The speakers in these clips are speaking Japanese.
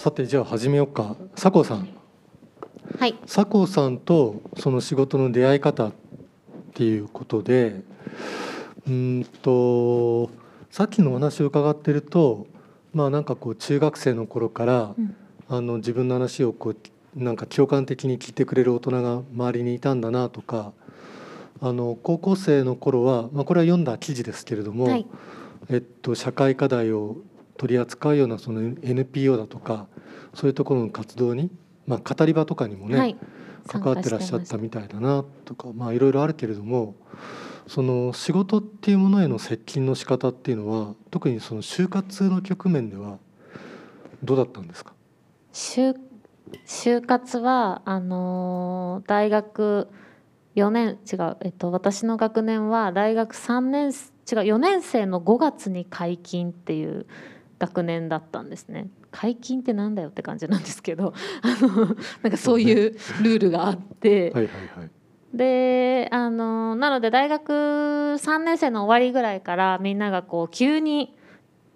さてじゃあ始めようか。佐藤さん。はい。佐藤さんとその仕事の出会い方っていうことでうーんとさっきのお話を伺ってるとまあなんかこう中学生の頃から、うん。あの自分の話をこうなんか共感的に聞いてくれる大人が周りにいたんだなとかあの高校生の頃は、まあ、これは読んだ記事ですけれども、はい。えっと、社会課題を取り扱うようなその NPO だとかそういうところの活動に、まあ、語り場とかにもね、はい。関わってらっしゃったみたいだなとかまあいろいろあるけれどもその仕事っていうものへの接近の仕方っていうのは特にその就活の局面ではどうだったんですか？就就活はあのー大学4年違う、えっと、私の学年は大学3年違う4年生の5月に解禁っていう学年だったんですね。解禁ってなんだよって感じなんですけど あのなんかそういうルールがあって、はいはいはい。であのなので大学3年生の終わりぐらいからみんながこう急に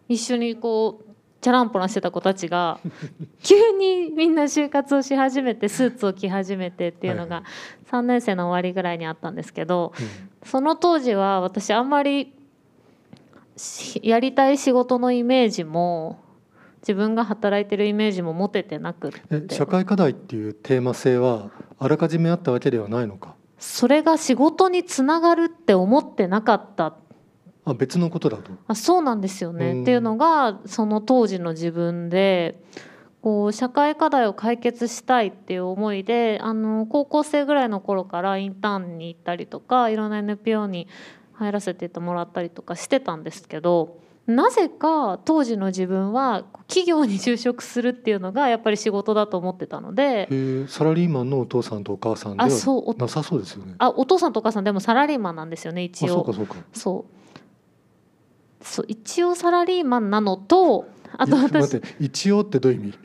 一緒にこうチャランポランしてた子たちが 急にみんな就活をし始めてスーツを着始めてっていうのが3年生の終わりぐらいにあったんですけどうん。その当時は私あんまりし やりたい仕事のイメージも自分が働いてるイメージも持ててなくって。え社会課題っていうテーマ性はあらかじめあったわけではないのか？それが仕事につながるって思ってなかった。あ別のことだと？あそうなんですよね、うん。っていうのがその当時の自分でこう社会課題を解決したいっていう思いであの高校生ぐらいの頃からインターンに行ったりとかいろんな NPO に入らせてもらったりとかしてたんですけどなぜか当時の自分は企業に就職するっていうのがやっぱり仕事だと思ってたのでえーサラリーマンのお父さんとお母さんではなさそうですよね。あお父さんとお母さんでもサラリーマンなんですよねあ一応そうかそうか。そうそう一応サラリーマンなのとあと私待って一応ってどういう意味？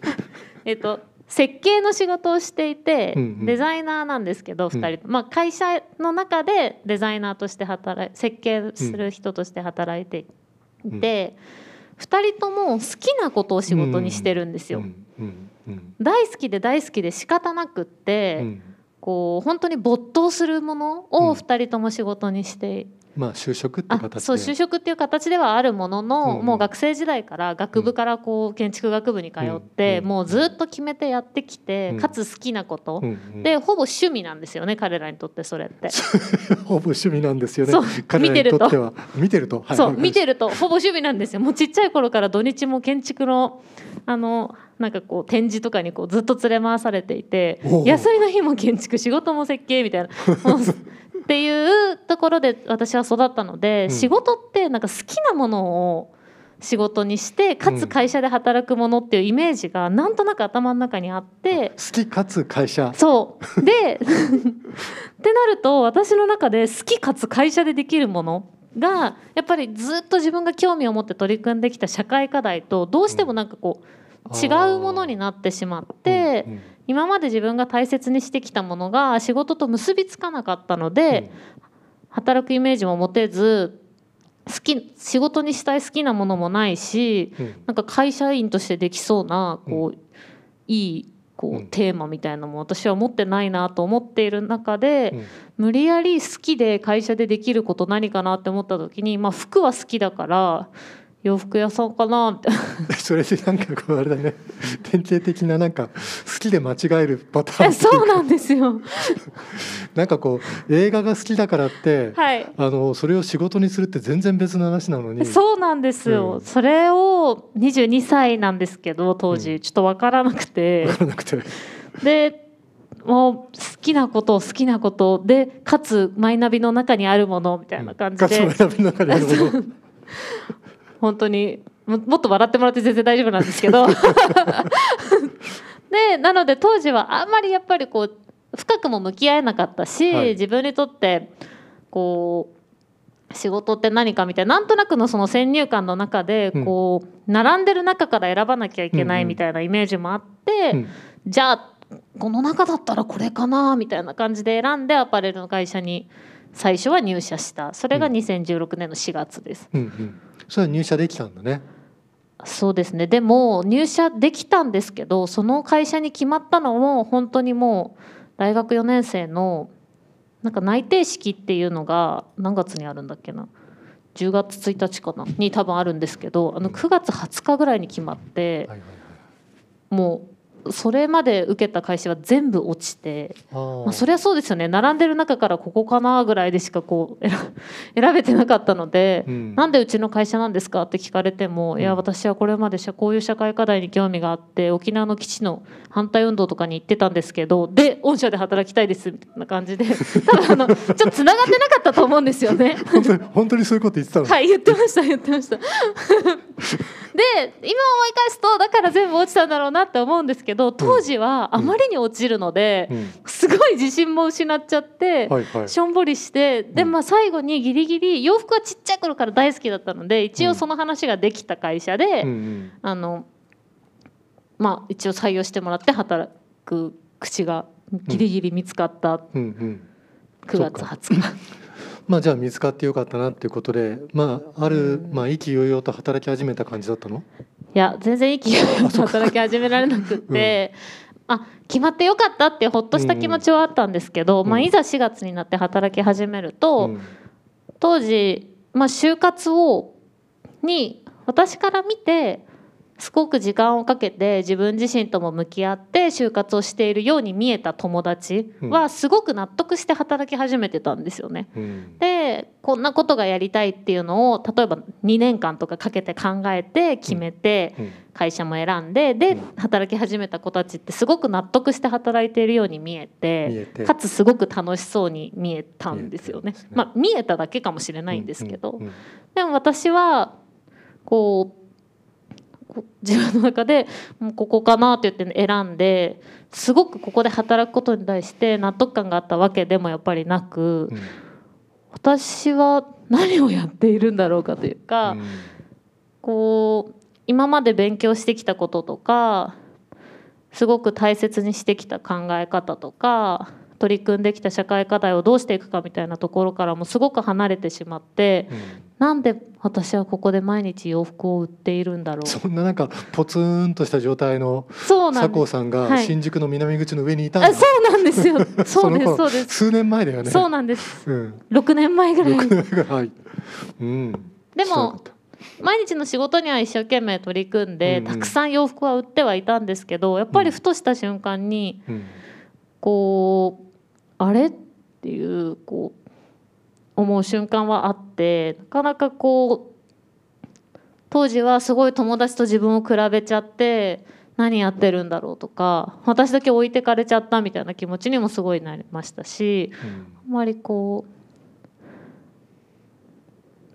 えっと、設計の仕事をしていて、デザイナーなんですけどうん。2人と、まあ、会社の中でデザイナーとして働い設計する人として働いていて、2人とも好きなことを仕事にしてるんですよ。大好きで大好きで仕方なくって、うん。こう本当に没頭するものうん。を2人とも仕事にしてまあ就職ってあ形で。そう就職っていう形ではあるものの、うんうん。もう学生時代から学部からこう建築学部に通って、うんもうずっと決めてやってきて、うん。かつ好きなこと、うんうん。でほぼ趣味なんですよね彼らにとってそれって。ほぼ趣味なんですよね。そう。彼らにとっては。見てると。はい。そう見てるとほぼ趣味なんですよ。もうちっちゃい頃から土日も建築のあのなんかこう展示とかにこうずっと連れ回されていて休みの日も建築仕事も設計みたいな。もうっていうところで私は育ったので、うん仕事ってなんか好きなものを仕事にしてかつ会社で働くものっていうイメージがなんとなく頭の中にあって。好きかつ会社。そうで ってなると私の中で好きかつ会社でできるものがやっぱりずっと自分が興味を持って取り組んできた社会課題とどうしてもなんかこう違うものになってしまってうんうん今まで自分が大切にしてきたものが仕事と結びつかなかったので働くイメージも持てず好き仕事にしたい好きなものもないしうん。うんなんか会社員としてできそうなこう、いいこう、うん。テーマみたいなのも私は持ってないなと思っている中で、うん。無理やり好きで会社でできること何かなって思った時に、まあ、服は好きだから洋服屋さんかな？みたいなそれでなんかこうあれだね。典型的ななんか好きで間違えるパターンえそうなんですよ。なんかこう映画が好きだからって、はい。あのそれを仕事にするって全然別の話なのに。そうなんですよ、うん。それを22歳なんですけど当時、うん。ちょっと分からなくて。分からなくて。でもう好きなこと好きなこと。でかつマイナビの中にあるものみたいな感じかつで、学びの中であるもの本当にももっと笑ってもらって全然大丈夫なんですけど。でなので当時はあんまりやっぱりこう深くも向き合えなかったし、はい。自分にとってこう仕事って何かみたいななんとなくのその先入観の中でこう、並んでる中から選ばなきゃいけないみたいなイメージもあって、うん。じゃあこの中だったらこれかなみたいな感じで選んでアパレルの会社に最初は入社した。それがうん。2016年の4月です。うんうんそれは入社できたんだね。そうですね。でも入社できたんですけどその会社に決まったのも本当にもう大学4年生のなんか内定式っていうのが何月にあるんだっけな？10月1日かな？に多分あるんですけどあの9月20日ぐらいに決まってもうそれまで受けた会社は全部落ちて、はいまあ、そりゃそうですよね並んでる中からここかなぐらいでしかこう 選選べてなかったので。うんなんでうちの会社なんですかって聞かれても、いやうん私はこれまで社こういう社会課題に興味があって沖縄の基地の反対運動とかに行ってたんですけどで御社で働きたいですみたいな感じで 多分あのちょっとつながってなかったと思うんですよね。本当に本当にそういうこと言ってたの、はい言ってました言ってました。で今思い返すとだから全部落ちたんだろうなって思うんですけど当時はあまりに落ちるので、うん。すごい自信も失っちゃって。しょんぼりしてで、うん。まあ、最後にギリギリ洋服はちっちゃい頃から大好きだったので一うん。応その話ができた会社で、あのまあ一応採用してもらって働く口がギリギリ見つかったうんうん。9月20日、まあじゃあ見つかってよかったなっていうことでまあある、うん。まあ意気揚々と働き始めた感じだったの？いや全然息が働き始められなくって、あ決まってよかったってほっとした気持ちはあったんですけど、うん。まあ、いざ4月になって働き始めると、うん。当時、まあ、就活をに私から見てすごく時間をかけて自分自身とも向き合って就活をしているように見えた友達はすごく納得して働き始めてたんですよね。うん。でこんなことがやりたいっていうのを例えば2年間とかかけて考えて決めてうん。会社も選んででうん。働き始めた子たちってすごく納得して働いているように見えてかつすごく楽しそうに見えたんですよね。まあ見えただけかもしれないんですけど。でも私はこう自分の中でもうここかなって言って選んですごくここで働くことに対して納得感があったわけでもやっぱりなく。うん私は何をやっているんだろうかというか、うんこう今まで勉強してきたこととかすごく大切にしてきた考え方とか取り組んできた社会課題をどうしていくかみたいなところからもすごく離れてしまってうん。なんで私はここで毎日洋服を売っているんだろう。そんななんかポツンとした状態のそうなんです。佐藤さんがはい。新宿の南口の上にいたんだ、あそうなんですよ。そうですそうです。数年前だよね。そうなんです。うん。6年前ぐらい。6年ぐらい。はい。うん。でも毎日の仕事には一生懸命取り組んで、うんうん。たくさん洋服は売ってはいたんですけどやっぱりふとした瞬間にうんこうあれ？っていうこう思う瞬間はあってなかなかこう当時はすごい友達と自分を比べちゃって何やってるんだろうとか私だけ置いてかれちゃったみたいな気持ちにもすごいなりましたしうん。あまりこ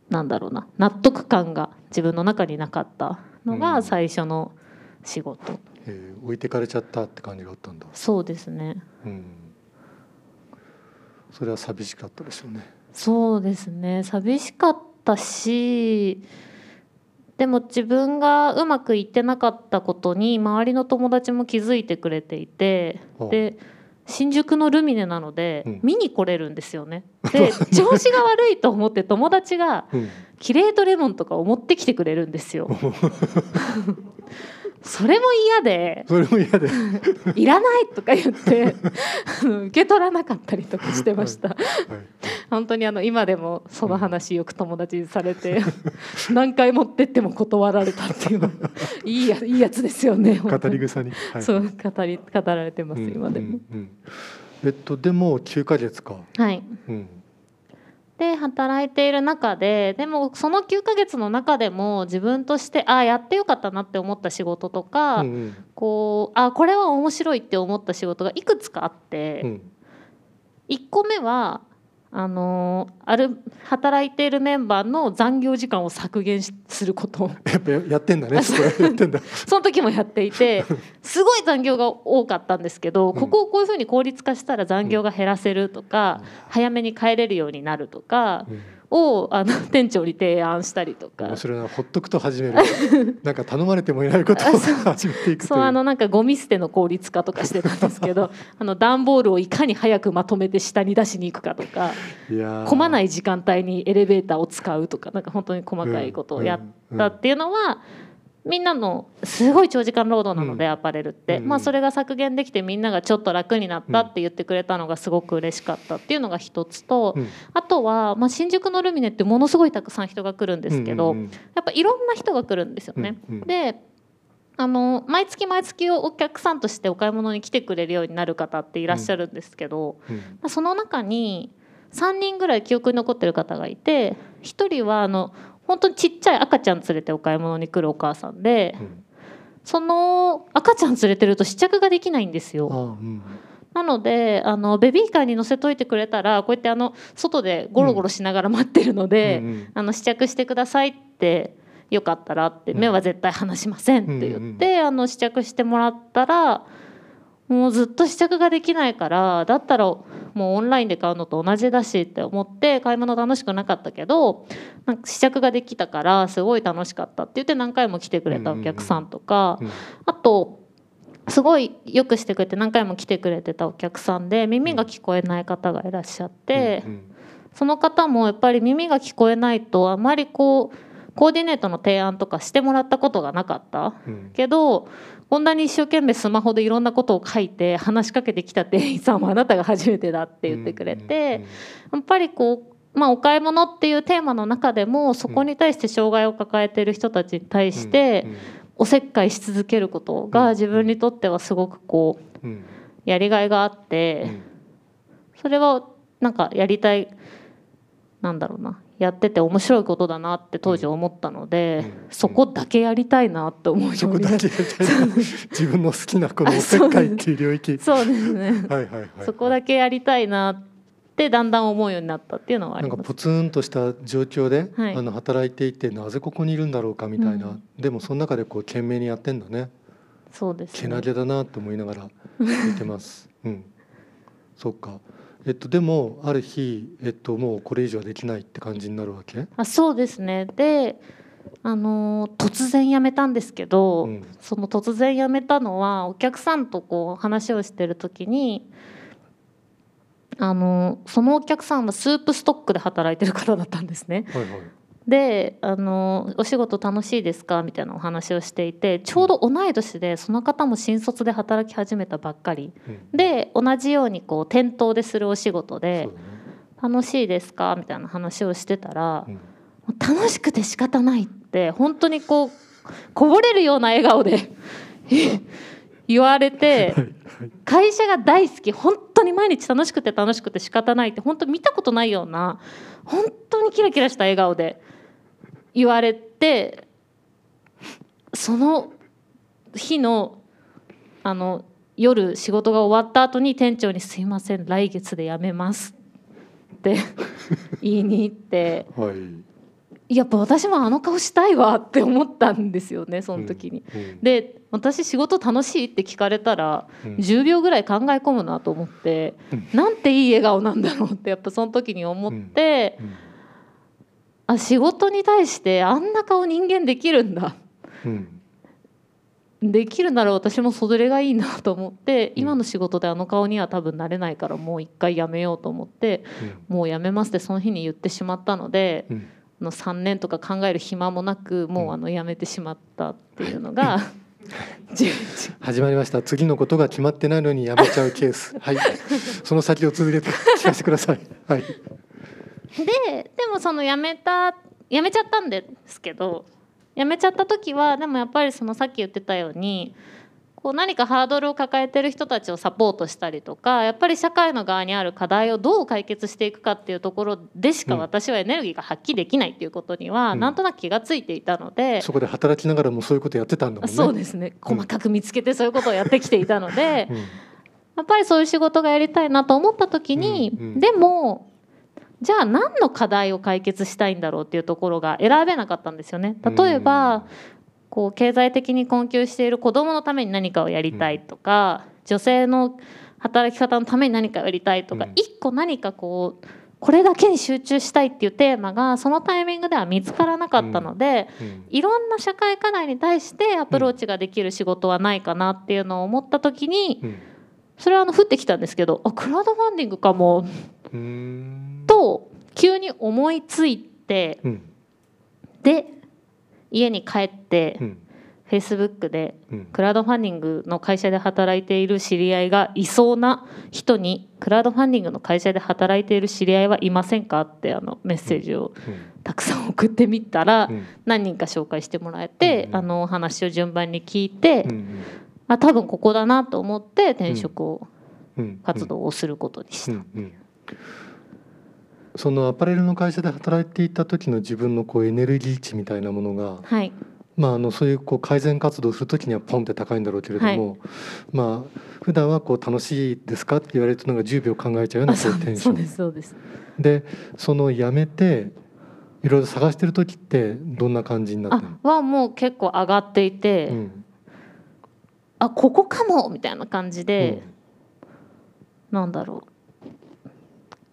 うなんだろうな納得感が自分の中になかったのうん。が最初の仕事、えー置いてかれちゃったって感じがあったんだ、そうですね。うん、それは寂しかったでしょうね。そうですね。寂しかったしでも自分がうまくいってなかったことに周りの友達も気づいてくれていてで新宿のルミネなので、うん。見に来れるんですよね。で調子が悪いと思って友達がうん。キレートレモンとかを持ってきてくれるんですよ。それも嫌で。それも嫌で「いらない!」とか言って 受け取らなかったりとかしてました。はい。本当にあの今でもその話よく友達にされて 何回持ってっても断られたっていういいやいいやつですよね。語り草に、はい。そう語り語られてます、うん今でも。うんうん。えっとでも9ヶ月か、はい。うんで働いている中ででもその9ヶ月の中でも自分としてああやってよかったなって思った仕事とか、うんうん。こうあこれは面白いって思った仕事がいくつかあって、うん。1個目はあのある働いているメンバーの残業時間を削減しすること。やっぱやってんだね。それやってんだ。その時もやっていてすごい残業が多かったんですけどん。ここをこういうふうに効率化したら残業が減らせるとか、早めに帰れるようになるとかうんをあの 店長に提案したりとか。面。白いなほっとくと始める。なんか頼まれてもいないことを 始めていくそうあのなんかゴミ捨ての効率化とかしてたんですけどあの段ボールをいかに早くまとめて下に出しに行くかとか。混まない時間帯にエレベーターを使うとかなんか本当に細かいことをやったっていうのはみんなのすごい長時間労働なので、うん。アパレルって、うん。まあ、それが削減できてみんながちょっと楽になったって言ってくれたのがすごく嬉しかったっていうのが一つと、うん。あとは、まあ、新宿のルミネってものすごいたくさん人が来るんですけど、やっぱいろんな人が来るんですよね。であの毎月毎月お客さんとしてお買い物に来てくれるようになる方っていらっしゃるんですけど、うん。まあその中に3人ぐらい記憶に残ってる方がいて1人はあの本当にちっちゃい赤ちゃん連れてお買い物に来るお母さんでうん。その赤ちゃん連れてると試着ができないんですあよ。うんなのであのベビーカーに乗せといてくれたらこうやってあの外でゴロゴロしながら待ってるので、うんうん。あの試着してくださいってよかったらってうん。目は絶対離しませんって言って、あの試着してもらったらもうずっと試着ができないからだったらもうオンラインで買うのと同じだしって思って買い物楽しくなかったけどなんか試着ができたからすごい楽しかったって言って何回も来てくれたお客さんとか、うんあとすごいよくしてくれて何回も来てくれてたお客さんで耳が聞こえない方がいらっしゃって。うんその方もやっぱり耳が聞こえないとあまりこうコーディネートの提案とかしてもらったことがなかった？うん。けどこんなに一生懸命スマホでいろんなことを書いて話しかけてきた店員さんはあなたが初めてだって言ってくれてやっぱりこう、まあ、お買い物っていうテーマの中でもそこに対して障害を抱えている人たちに対しておせっかいし続けることが自分にとってはすごくこうやりがいがあっうて。ん。それはなんかやりたいなんだろうなやってて面白いことだなって当時思ったので、うん。そこだけやりたいなって思うよそうこになって。だけやりたいな。自分の好きなこのおせっかいっていう領域。そう。ですね。はいはいはいそこだけやりたいなってだんだん思うようになったっていうのはあります。なんかポツンとした状況で、はい。あの働いていてなぜここにいるんだろうかみたいな、うん。でもその中でこう懸命にやってんだね。そうですね。けなげだなと思いながら見てます。うん、そうか。えっとでもある日えっともうこれ以上はできないって感じになるわけ？あそうですねであのー突然辞めたんですけど、うんその突然辞めたのはお客さんとこう話をしてる時にあのそのお客さんはスープストックで働いてる方だったんですね。はいはい。であの「お仕事楽しいですか?」みたいなお話をしていてちょうど同い年でその方も新卒で働き始めたばっかりうん、で同じようにこう店頭でするお仕事でそうだね。「楽しいですか?」みたいな話をしてたらうんもう楽しくて仕方ないって本当にこうこぼれるような笑顔で 言われて。会社が大好き本当に毎日楽しくて楽しくて仕方ないって本当見たことないような本当にキラキラした笑顔で言われてその日のあの夜仕事が終わった後に店長に「すいません来月で辞めます」って 言いに行って。はい。やっぱ私もあの顔したいわって思ったんですよねその時に。うん。うんで私仕事楽しいって聞かれたらうん10秒ぐらい考え込むなと思って、うんなんていい笑顔なんだろうってやっぱその時に思って、うんあ仕事に対してあんな顔人間できるんだうんできるなら私もそれがいいなと思って今の仕事であの顔には多分なれないからもう一回やめようと思ってもうやめますってその日に言ってしまったので。うんあの3年とか考える暇もなくもうあの辞めてしまったっていうのが11 始まりました。次のことが決まってないのにやめちゃうケース。はい。その先を続けて聞かせてください。はい。ででもその辞めた辞めちゃったんですけど辞めちゃった時はでもやっぱりそのさっき言ってたようにこう何かハードルを抱えてる人たちをサポートしたりとかやっぱり社会の側にある課題をどう解決していくかっていうところでしかうん私はエネルギーが発揮できないっていうことにはうんなんとなく気がついていたので、そこで働きながらもそういうことやってたんだもんね。そうですね細かく見つけてそういうことをやってきていたので。うん。やっぱりそういう仕事がやりたいなと思った時に、うんうんでもじゃあ何の課題を解決したいんだろうっていうところが選べなかったんですよね。例えば、こう経済的に困窮している子どものために何かをやりたいとか、女性の働き方のために何かをやりたいとか、うん。一個何かこうこれだけに集中したいっていうテーマがそのタイミングでは見つからなかったので、うん。いろんな社会課題に対してアプローチができる仕事はないかなっていうのを思った時に、うん。それはあの降ってきたんですけどあクラウドファンディングかも。と急に思いついてうん。で家に帰ってうん。Facebook でうん。クラウドファンディングの会社で働いている知り合いがいそうな人にクラウドファンディングの会社で働いている知り合いはいませんかってあのメッセージをたくさん送ってみたら、何人か紹介してもらえて、あのお話を順番に聞いて、あ多分ここだなと思って転職を、うん。活動をすることにした。うんうんそのアパレルの会社で働いていた時の自分のこうエネルギー値みたいなものが、はい、まあ、あのそういうこう改善活動をする時にはポンって高いんだろうけれども、まあ普段はこう楽しいですかって言われるとなんか10秒考えちゃうようなあそううこテンション。そうですそうです。でそのやめていろいろ探してる時ってどんな感じになってはもう結構上がっていて、の、うん。あここかもみたいな感じで、なんだろう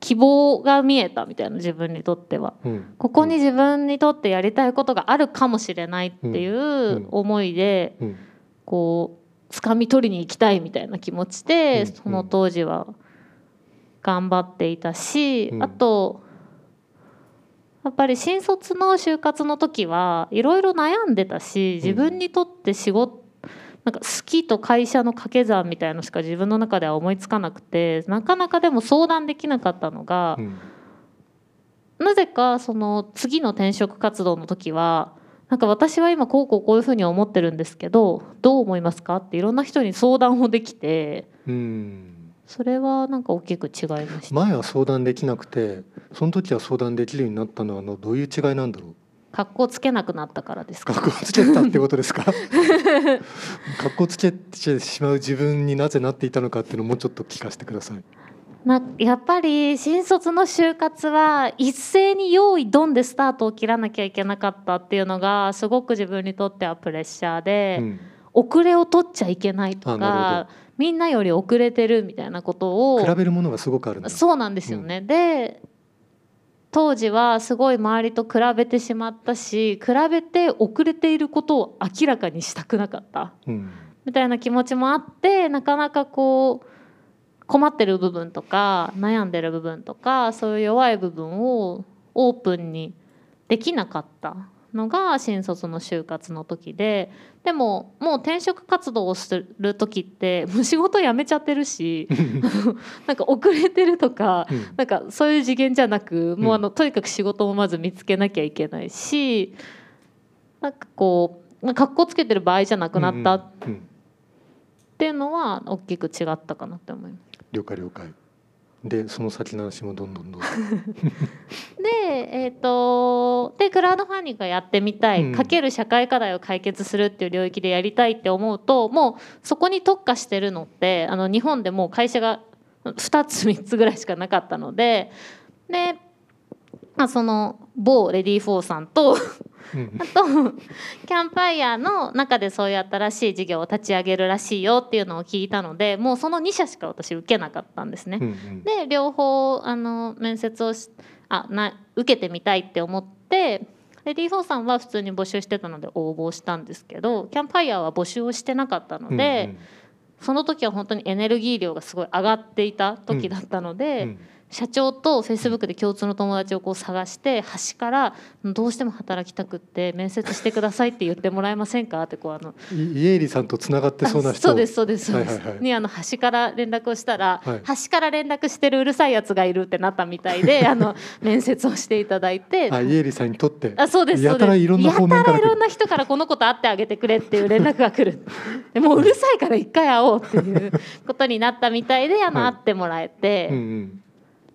希望が見えたみたいな自分にとっては。うん。うんここに自分にとってやりたいことがあるかもしれないっていう思いでうん。こう掴み取りに行きたいみたいな気持ちでうん。その当時は頑張っていたしうん。あとやっぱり新卒の就活の時はいろいろ悩んでたし自分にとって仕事なんか好きと会社の掛け算みたいのしか自分の中では思いつかなくてなかなかでも相談できなかったのがうん。なぜかその次の転職活動の時はなんか私は今こうこうこういうふうに思ってるんですけどどう思いますかっていろんな人に相談をできてうん。それはなんか大きく違いました。前は相談できなくてその時は相談できるようになったのはあのどういう違いなんだろう？格好つけなくなったからですか？格好つけたってことですか？格好つけてしまう自分になぜなっていたのかっていうのをもうちょっと聞かせてください。なやっぱり新卒の就活は一斉に用意ドンでスタートを切らなきゃいけなかったっていうのがすごく自分にとってはプレッシャーで、うん。遅れを取っちゃいけないとかみんなより遅れてるみたいなことを比べるものがすごくあるんだ。そうなんですよね。で当時はすごい周りと比べてしまったし比べて遅れていることを明らかにしたくなかった。うん。みたいな気持ちもあってなかなかこう困ってる部分とか悩んでる部分とかそういう弱い部分をオープンにできなかったのが新卒の就活の時ででももう転職活動をする時って もう仕事辞めちゃってるし なんか遅れてるとかうん。なんかそういう次元じゃなくもうあのとにかく仕事をまず見つけなきゃいけないしなんかこう格好つけてる場合じゃなくなったっていうのは大きく違ったかなって思います。了解了解でその先の話もどんどんどんどんで,、えー、とでクラウドファンディングがやってみたい、うん。かける社会課題を解決するっていう領域でやりたいって思うともうそこに特化してるのってあの日本でもう会社が2つ3つぐらいしかなかったのでで、まあ、その某 READYFORさんとうん。あとキャンパイヤーの中でそういう新しい事業を立ち上げるらしいよっていうのを聞いたのでもうその2社しか私受けなかったんですね。うんうん。で両方あの面接をしあな受けてみたいって思って READYFORさんは普通に募集してたので応募したんですけどキャンパイヤーは募集をしてなかったので、その時は本当にエネルギー量がすごい上がっていた時だったのうんで、うん社長とフェイスブックで共通の友達をこう探して端から「どうしても働きたくって面接してくださいって言ってもらえませんか?」ってこうあのいイエーリさんとつながってそうな人。あそうですそうですそうです、はいにあの端から連絡をしたら、はい。端から連絡してるうるさいやつがいるってなったみたいで あの面接をしていただいてあイエーリさんにとってあそうですやそうです。たらいろんな方面からいろんな人からこの子と会ってあげてくれっていう連絡が来る。でもううるさいから一回会おうっていうことになったみたいであの、はい。会ってもらえて、うんうん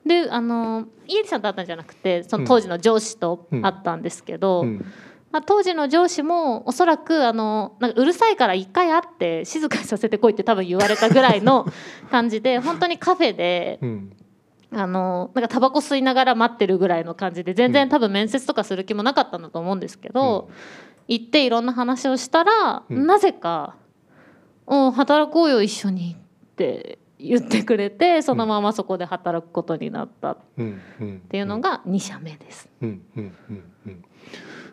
であのイエリさんと会ったんじゃなくてその当時の上司と会ったんですけど、うん。まあ、当時の上司もおそらくあのなんかうるさいから一回会って静かにさせてこいって多分言われたぐらいの 感じで本当にカフェでうん。あのなんかタバコ吸いながら待ってるぐらいの感じで全うん。然多分面接とかする気もなかったんだと思うんですけど、行っていろんな話をしたら、うん。なぜか「うん働こうよ一緒に」って言ってくれてそのままそこで働くことになった。っうんうんていうのが2社目です。うんうんうんうん。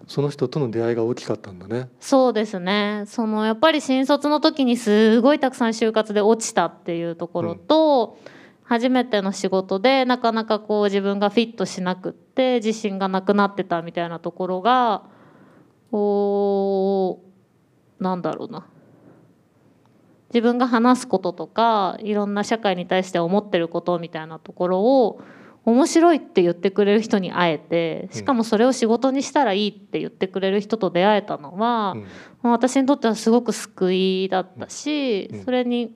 その人との出会いが大きかったんだね。そうですね。そのやっぱり新卒の時にすごいたくさん就活で落ちたっていうところと、初めての仕事でなかなかこう自分がフィットしなくって自信がなくなってたみたいなところがこうなんだろうな自分が話すこととかいろんな社会に対して思ってることみたいなところを面白いって言ってくれる人に会えてしかもそれを仕事にしたらいいって言ってくれる人と出会えたのは、うん。私にとってはすごく救いだったし、うん。それに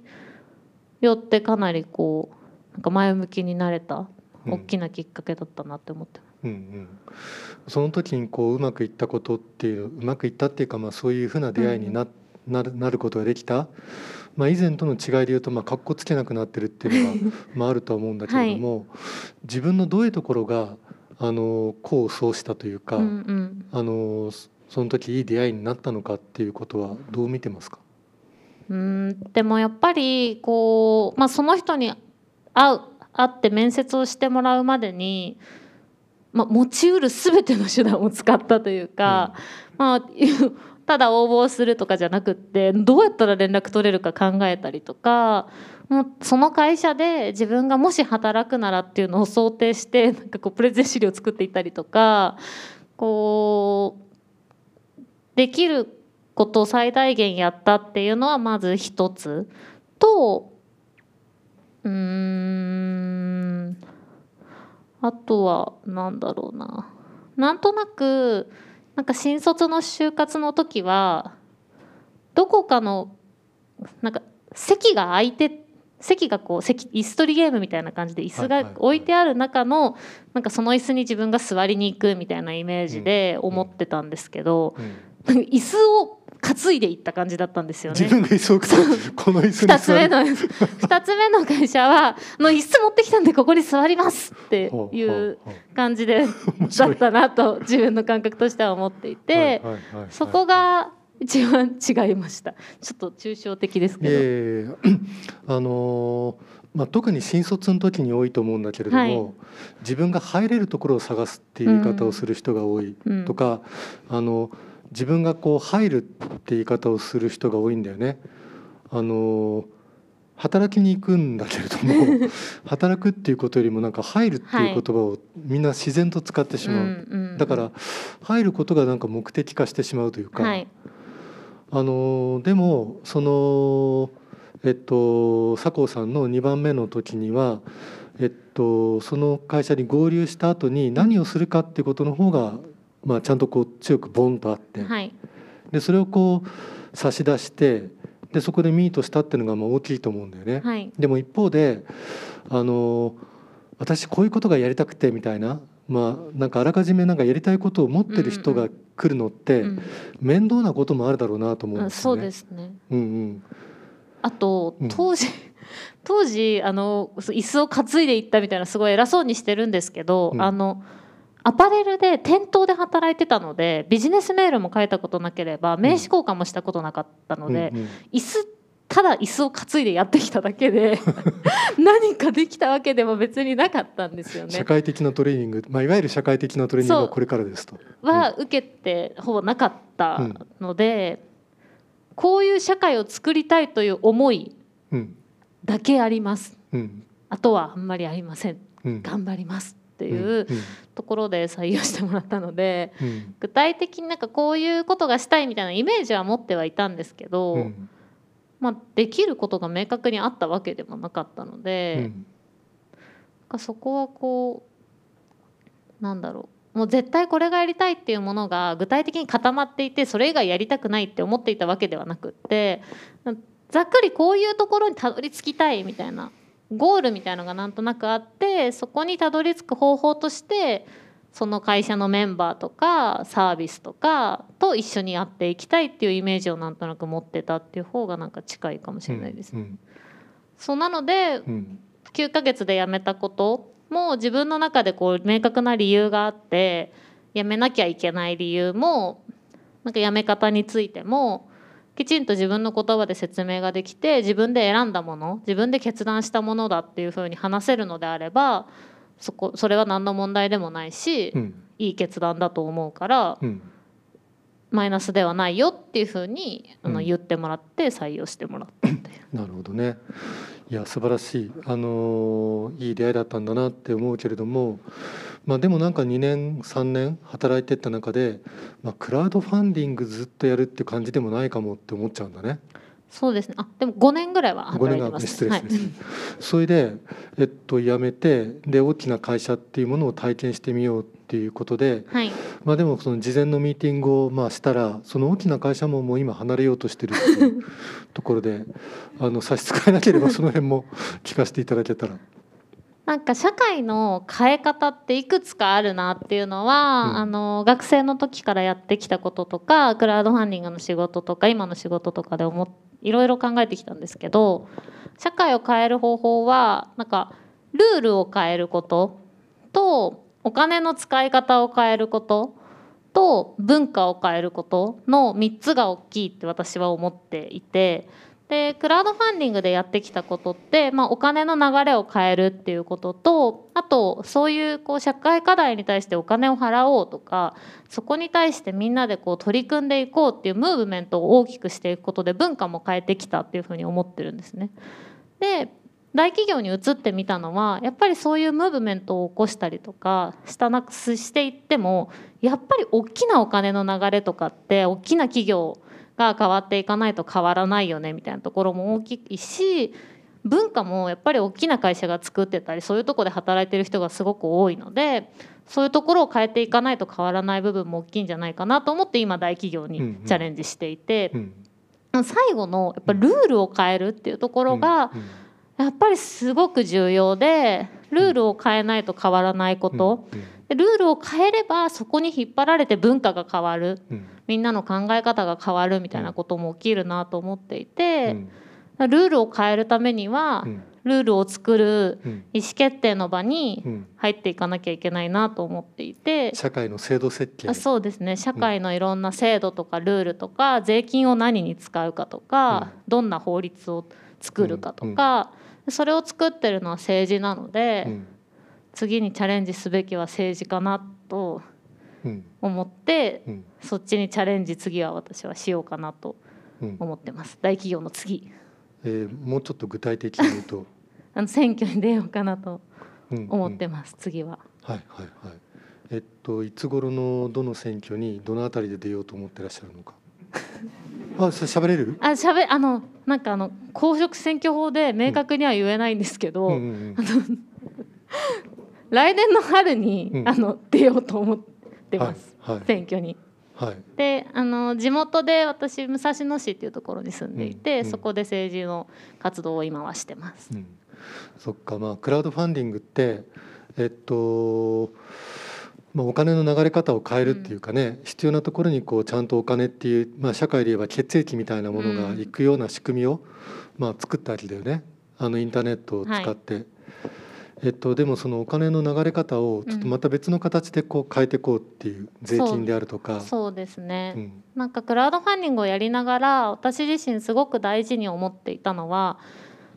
よってかなりこうなんか前向きになれたうん。大きなきっかけだったなって思ってます。うんうん、その時にこううまくいったことっていううまくいったっていうか、まあ、そういうふうな出会いにな,、なるなることができた、まあ、以前との違いで言うとまあかっこつけなくなってるっていうのがまああるとは思うんだけれども、自分のどういうところがあの功を奏したというか、うんうん。あのそその時いい出会いになったのかっていうことはどう見てますか、うんでもやっぱりこう、まあ、その人に会う会って面接をしてもらうまでに、まあ、持ちうる全ての手段を使ったというか、まあ、ただ応募するとかじゃなくってどうやったら連絡取れるか考えたりとかもうその会社で自分がもし働くならっていうのを想定してなんかこうプレゼン資料を作っていったりとかこうできることを最大限やったっていうのはまず一つとうーんあとはなんだろうな。なんとなくなんか新卒の就活の時はどこかのなんか席が空いて席がこう席椅子取りゲームみたいな感じで椅子が置いてある中のなんかその椅子に自分が座りに行くみたいなイメージで思ってたんですけど、うん。なんか椅子を担いでいった感じだったんですよね。自分が椅子をこの椅子に二つ座る目の二つ目の会社は「あの椅子持ってきたんでここに座ります」っていう感じでだったなと自分の感覚としては思っていて、そこが一番違いました。ちょっと抽象的ですけど、いやいやいやあのーまあ、特に新卒の時に多いと思うんだけれども、はい。自分が入れるところを探すっていう言い方をする人が多いうん。とか、あの自分がこう入るって言い方をする人が多いんだよね。あのー働きに行くんだけれども 働くっていうことよりもなんか入るっていう言葉をみんな自然と使ってしまう、うんうんだから入ることがなんか目的化してしまうというか、はい。あのでもそのえっと佐藤さんの2番目の時にはえっとその会社に合流した後に何をするかっていうことの方がまあちゃんとこう強くボンとあって。はい。でそれをこう差し出してでそこでミートしたっていうのがまあ大きいと思うんだよね。はい。でも一方であの私こういうことがやりたくてみたいなまあなんかあらかじめなんかやりたいことを持ってる人が来るのってうん。面倒なこともあるだろうなと思うんですよね。ですね。うんうん。あとうん。当時、当時あのそう椅子を担いでいったみたいなすごい偉そうにしてるんですけど、うん。あのアパレルで店頭で働いてたのでビジネスメールも書いたことなければ名刺交換もしたことなかったので、うんうん。椅子ただ椅子を担いでやってきただけで 何かできたわけでも別になかったんですよね。社。会的なトレーニング、まあ、いわゆる社会的なトレーニングはこれからですと。は受けてほぼなかったので、こういう社会を作りたいという思いうん。だけあります。うん。あとはあんまりありません。うん。頑張りますってうんいうところで採用してもらったのでうん。具体的になんかこういうことがしたいみたいなイメージは持ってはいたんですけど、うん。まあ、できることが明確にあったわけでもなかったのうで、なんそこはこうなんだろう。もう絶対これがやりたいっていうものが具体的に固まっていてそれ以外やりたくないって思っていたわけではなくってざっくりこういうところにたどり着きたいみたいなゴールみたいのがなんとなくあってそこにたどり着く方法としてその会社のメンバーとかサービスとかと一緒にやっていきたいっていうイメージをなんとなく持ってたっていう方がなんか近いかもしれないです。うんそうなのでうん9ヶ月で辞めたことも自分の中でこう明確な理由があって辞めなきゃいけない理由もなんか辞め方についてもきちんと自分の言葉で説明ができて自分で選んだもの自分で決断したものだっていうふうに話せるのであればそこそれは何の問題でもないし、うんいい決断だと思うからうんマイナスではないよっていうふうにあのうん言ってもらって採用してもらったっていう。なるほどね。いや素晴らしい。あのーいい出会いだったんだなって思うけれども、まあ、でもなんか2年3年働いてった中で、まあ、クラウドファンディングずっとやるって感じでもないかもって思っちゃうんだね。そうですね。あでも5年ぐらいは5年が働いてます。失礼はい。です、それで、えっと、辞めてで大きな会社っていうものを体験してみようっていうことで、はいまあ、でもその事前のミーティングをまあしたらその大きな会社ももう今離れようとしてるっていうところで あの差し支えなければその辺も聞かせていただけたら。なんか社会の変え方っていくつかあるなっていうのは、うんあの学生の時からやってきたこととかクラウドファンディングの仕事とか今の仕事とかで思っいろいろ考えてきたんですけど社会を変える方法はなんかルールを変えることとお金の使い方を変えることと文化を変えることの3つが大きいって私は思っていてでクラウドファンディングでやってきたことって、まあ、お金の流れを変えるっていうこととあとそういうこう社会課題に対してお金を払おうとかそこに対してみんなでこう取り組んでいこうっていうムーブメントを大きくしていくことで文化も変えてきたっていうふうに思ってるんですね。で大企業に移ってみたのはやっぱりそういうムーブメントを起こしたりとかしたなくしていってもやっぱり大きなお金の流れとかって大きな企業が変わっていかないと変わらないよねみたいなところも大きいし文化もやっぱり大きな会社が作ってたりそういうところで働いてる人がすごく多いのでそういうところを変えていかないと変わらない部分も大きいんじゃないかなと思って今大企業にうんうん。チャレンジしていて、うん。最後のやっぱルールを変えるっていうところが、うんやっぱりすごく重要でルールを変えないと変わらないこと、ルールを変えればそこに引っ張られて文化が変わる。うん。みんなの考え方が変わるみたいなことも起きるなと思っていて、うん。ルールを変えるためには、うん。ルールを作るうん。意思決定の場にうん。入っていかなきゃいけないなと思っていて、社会の制度設計。あそうですね。社会のいろんな制度とかルールとか税金を何に使うかとか、どんな法律を作るかとか、それを作ってるのは政治なので、うん。次にチャレンジすべきは政治かなとうん。思ってうん。そっちにチャレンジ次は私はしようかなとうん。思ってます。大企業の次。えーもうちょっと具体的に言うと、あの選挙に出ようかなとうん思ってます、次は。はいはいはい。えっといつ頃のどの選挙にどのあたりで出ようと思ってらっしゃるのか。あ、喋れる？あしゃべあのなんかあの公職選挙法で明確には言えないんですけど、来年の春に、うんあの出ようと思ってます、はいはい選挙に。はい。であの地元で私武蔵野市っていうところに住んでいて、うんうんそこで政治の活動を今はしてます。うん。そっかまあクラウドファンディングってえっと。まあ、お金の流れ方を変えるっていうかね、必要なところにこうちゃんとお金っていう、まあ、社会で言えば血液みたいなものがいくような仕組みを、まあ、作ったわけだよね。あのインターネットを使って、えっと、でもそのお金の流れ方をちょっとまた別の形でこう変えていこうっていう税金であるとか。そうですね、うん。なんかクラウドファンディングをやりながら私自身すごく大事に思っていたのは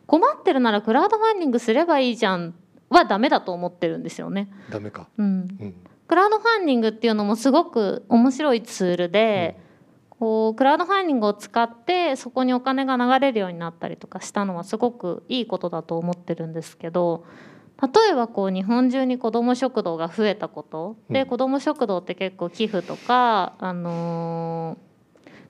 困ってるならクラウドファンディングすればいいじゃんはダメだと思ってるんですよね。ダメか、うん、うんクラウドファンディングっていうのもすごく面白いツールで、こうクラウドファンディングを使ってそこにお金が流れるようになったりとかしたのはすごくいいことだと思ってるんですけど例えばこう日本中に子ども食堂が増えたこと。で、うん。子ども食堂って結構寄付とか、あのー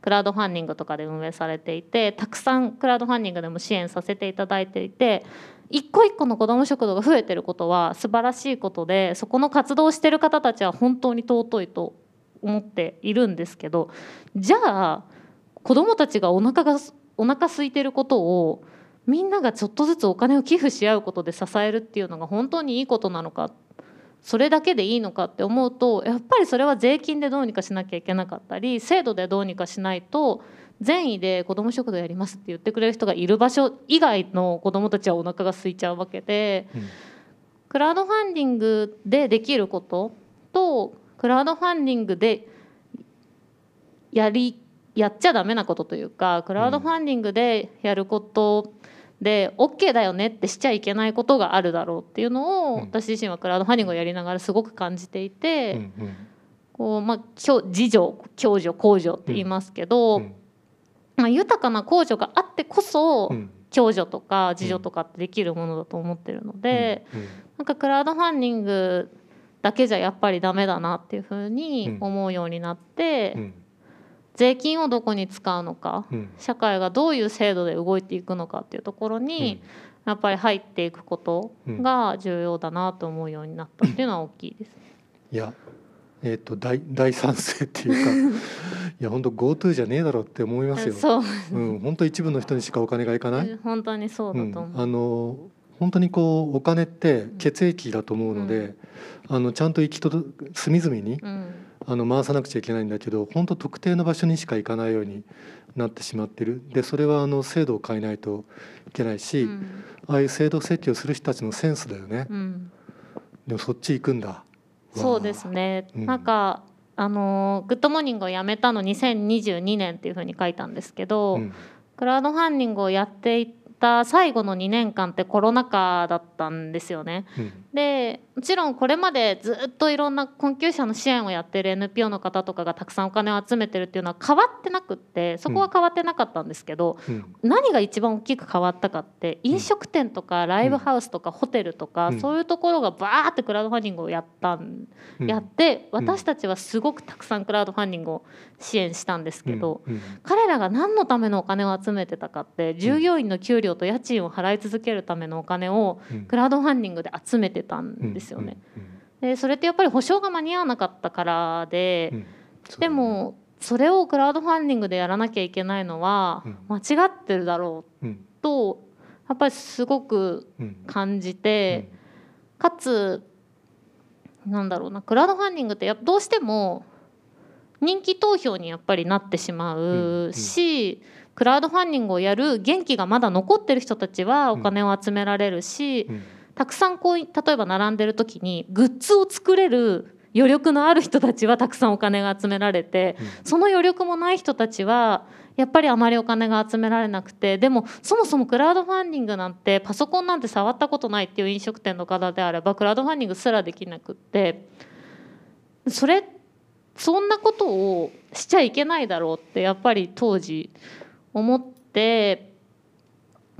クラウドファンディングとかで運営されていてたくさんクラウドファンディングでも支援させていただいていて一個一個の子ども食堂が増えてることは素晴らしいことでそこの活動をしてる方たちは本当に尊いと思っているんですけどじゃあ子どもたちがお腹がお腹空いてることをみんながちょっとずつお金を寄付し合うことで支えるっていうのが本当にいいことなのかそれだけでいいのかって思うとやっぱりそれは税金でどうにかしなきゃいけなかったり制度でどうにかしないと善意で子ども食堂やりますって言ってくれる人がいる場所以外の子どもたちはお腹が空いちゃうわけでうん。クラウドファンディングでできることとクラウドファンディングでやりやっちゃダメなことというかクラウドファンディングでやることで OK だよねってしちゃいけないことがあるだろうっていうのをうん。私自身はクラウドファンディングをやりながらすごく感じていて、うんうん。こうまあ共自助共助公助って言いますけど、うんまあ、豊かな公助があってこそ、うん。共助とか自助とかってできるものだと思ってるので、うん。なんかクラウドファンディングだけじゃやっぱりダメだなっていうふうに思うようになって、うん。税金をどこに使うのかうん。社会がどういう制度で動いていくのかっていうところに、やっぱり入っていくことが重要だなと思うようになったっていうのは大きいです。いやえっ、と大大賛成っていうか いや本当 GoTo じゃねえだろって思いますよ。そう。うん本当一部の人にしかお金がいかない？本当にそううんだと思う。あの本当にこうお金って血液だと思うので、あのちゃんと行き届隅々にうん。あの回さなくちゃいけないんだけど本当特定の場所にしか行かないようになってしまってる。でそれはあの制度を変えないといけないし、うん。ああいう制度設計をする人たちのセンスだよね、うん。でもそっち行くんだそうですね、うん。なんかあのー GoodMorning をやめたの2022年っていうふうに書いたんですけど、うん。クラウドファンディングをやっていった最後の2年間ってコロナ禍だったんですよね。うん。でもちろんこれまでずっといろんな困窮者の支援をやってる NPO の方とかがたくさんお金を集めてるっていうのは変わってなくってそこは変わってなかったんですけど、うん。何が一番大きく変わったかって飲食店とかライブハウスとかホテルとか、うん。そういうところがバーってクラウドファンディングをやったん、うん。やってうん。私たちはすごくたくさんクラウドファンディングを支援したんですけど、うん。彼らが何のためのお金を集めてたかって従業員の給料と家賃を払い続けるためのお金をうん。クラウドファンディングで集めてたんですよね。でそれってやっぱり保証が間に合わなかったからで、でもそれをクラウドファンディングでやらなきゃいけないのはうん。間違ってるだろううん。とやっぱりすごくうん。感じて、かつなんだろうなクラウドファンディングってやっぱどうしても人気投票にやっぱりなってしまうし、クラウドファンディングをやる元気がまだ残ってる人たちはお金を集められるし、うん。たくさんこうい例えば並んでる時にグッズを作れる余力のある人たちはたくさんお金が集められてその余力もない人たちはやっぱりあまりお金が集められなくてでもそもそもクラウドファンディングなんてパソコンなんて触ったことないっていう飲食店の方であればクラウドファンディングすらできなくってそれそんなことをしちゃいけないだろうってやっぱり当時思って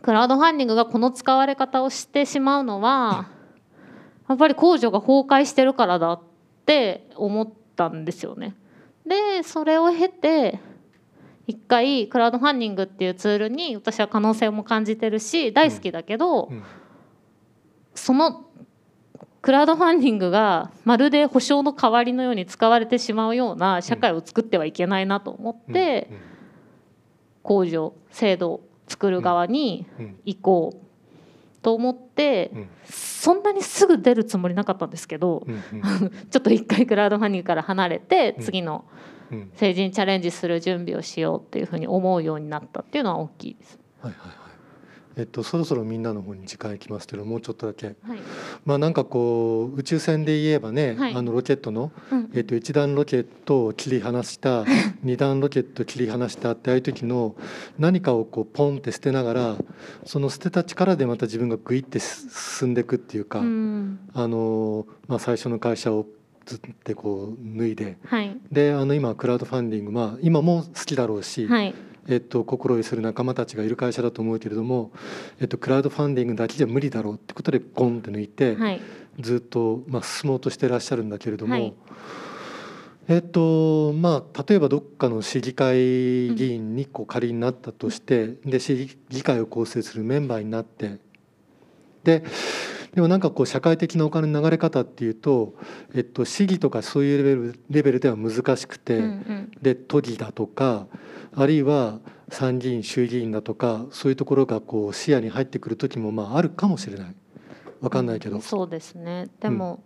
クラウドファンディングがこの使われ方をしてしまうのは やっぱり控除が崩壊してるからだって思ったんですよね。でそれを経て一回クラウドファンディングっていうツールに私は可能性も感じてるし大好きだけど、うんそのクラウドファンディングがまるで保証の代わりのように使われてしまうような社会を作ってはいけないなと思って、控除制度を作る側に行こうと思って、うん。そんなにすぐ出るつもりなかったんですけど、ちょっと一回クラウドファンディングから離れてうん。次のうん。成人チャレンジする準備をしようっていうふうに思うようになったっていうのは大きいです。はいはいはいえっとそろそろみんなの方に時間いきますけどもうちょっとだけ。はい。まあなんかこう宇宙船で言えばね、はい。あのロケットの、うん。えっと一段ロケットを切り離した 二段ロケットを切り離したってああいう時の何かをこうポンって捨てながらその捨てた力でまた自分がグイって進んでいくっていうか、うん。あのまあ最初の会社をずってこう脱いではい。であの今クラウドファンディングまあ今も好きだろうし、はいえっと、心をする仲間たちがいる会社だと思うけれども、えっと、クラウドファンディングだけじゃ無理だろうってことでゴンって抜いて、はい。ずっと、まあ、進もうとしてらっしゃるんだけれども、はい。えっとまあ、例えばどっかの市議会議員にこう仮になったとして、で市議会を構成するメンバーになってででもなんかこう社会的なお金の流れ方っていうと、えっと、市議とかそういうレベルレベルでは難しくて。うんうん。で都議だとかあるいは参議院衆議院だとかそういうところがこう視野に入ってくる時もまああるかもしれない。わかんないけど、そうですね。でも、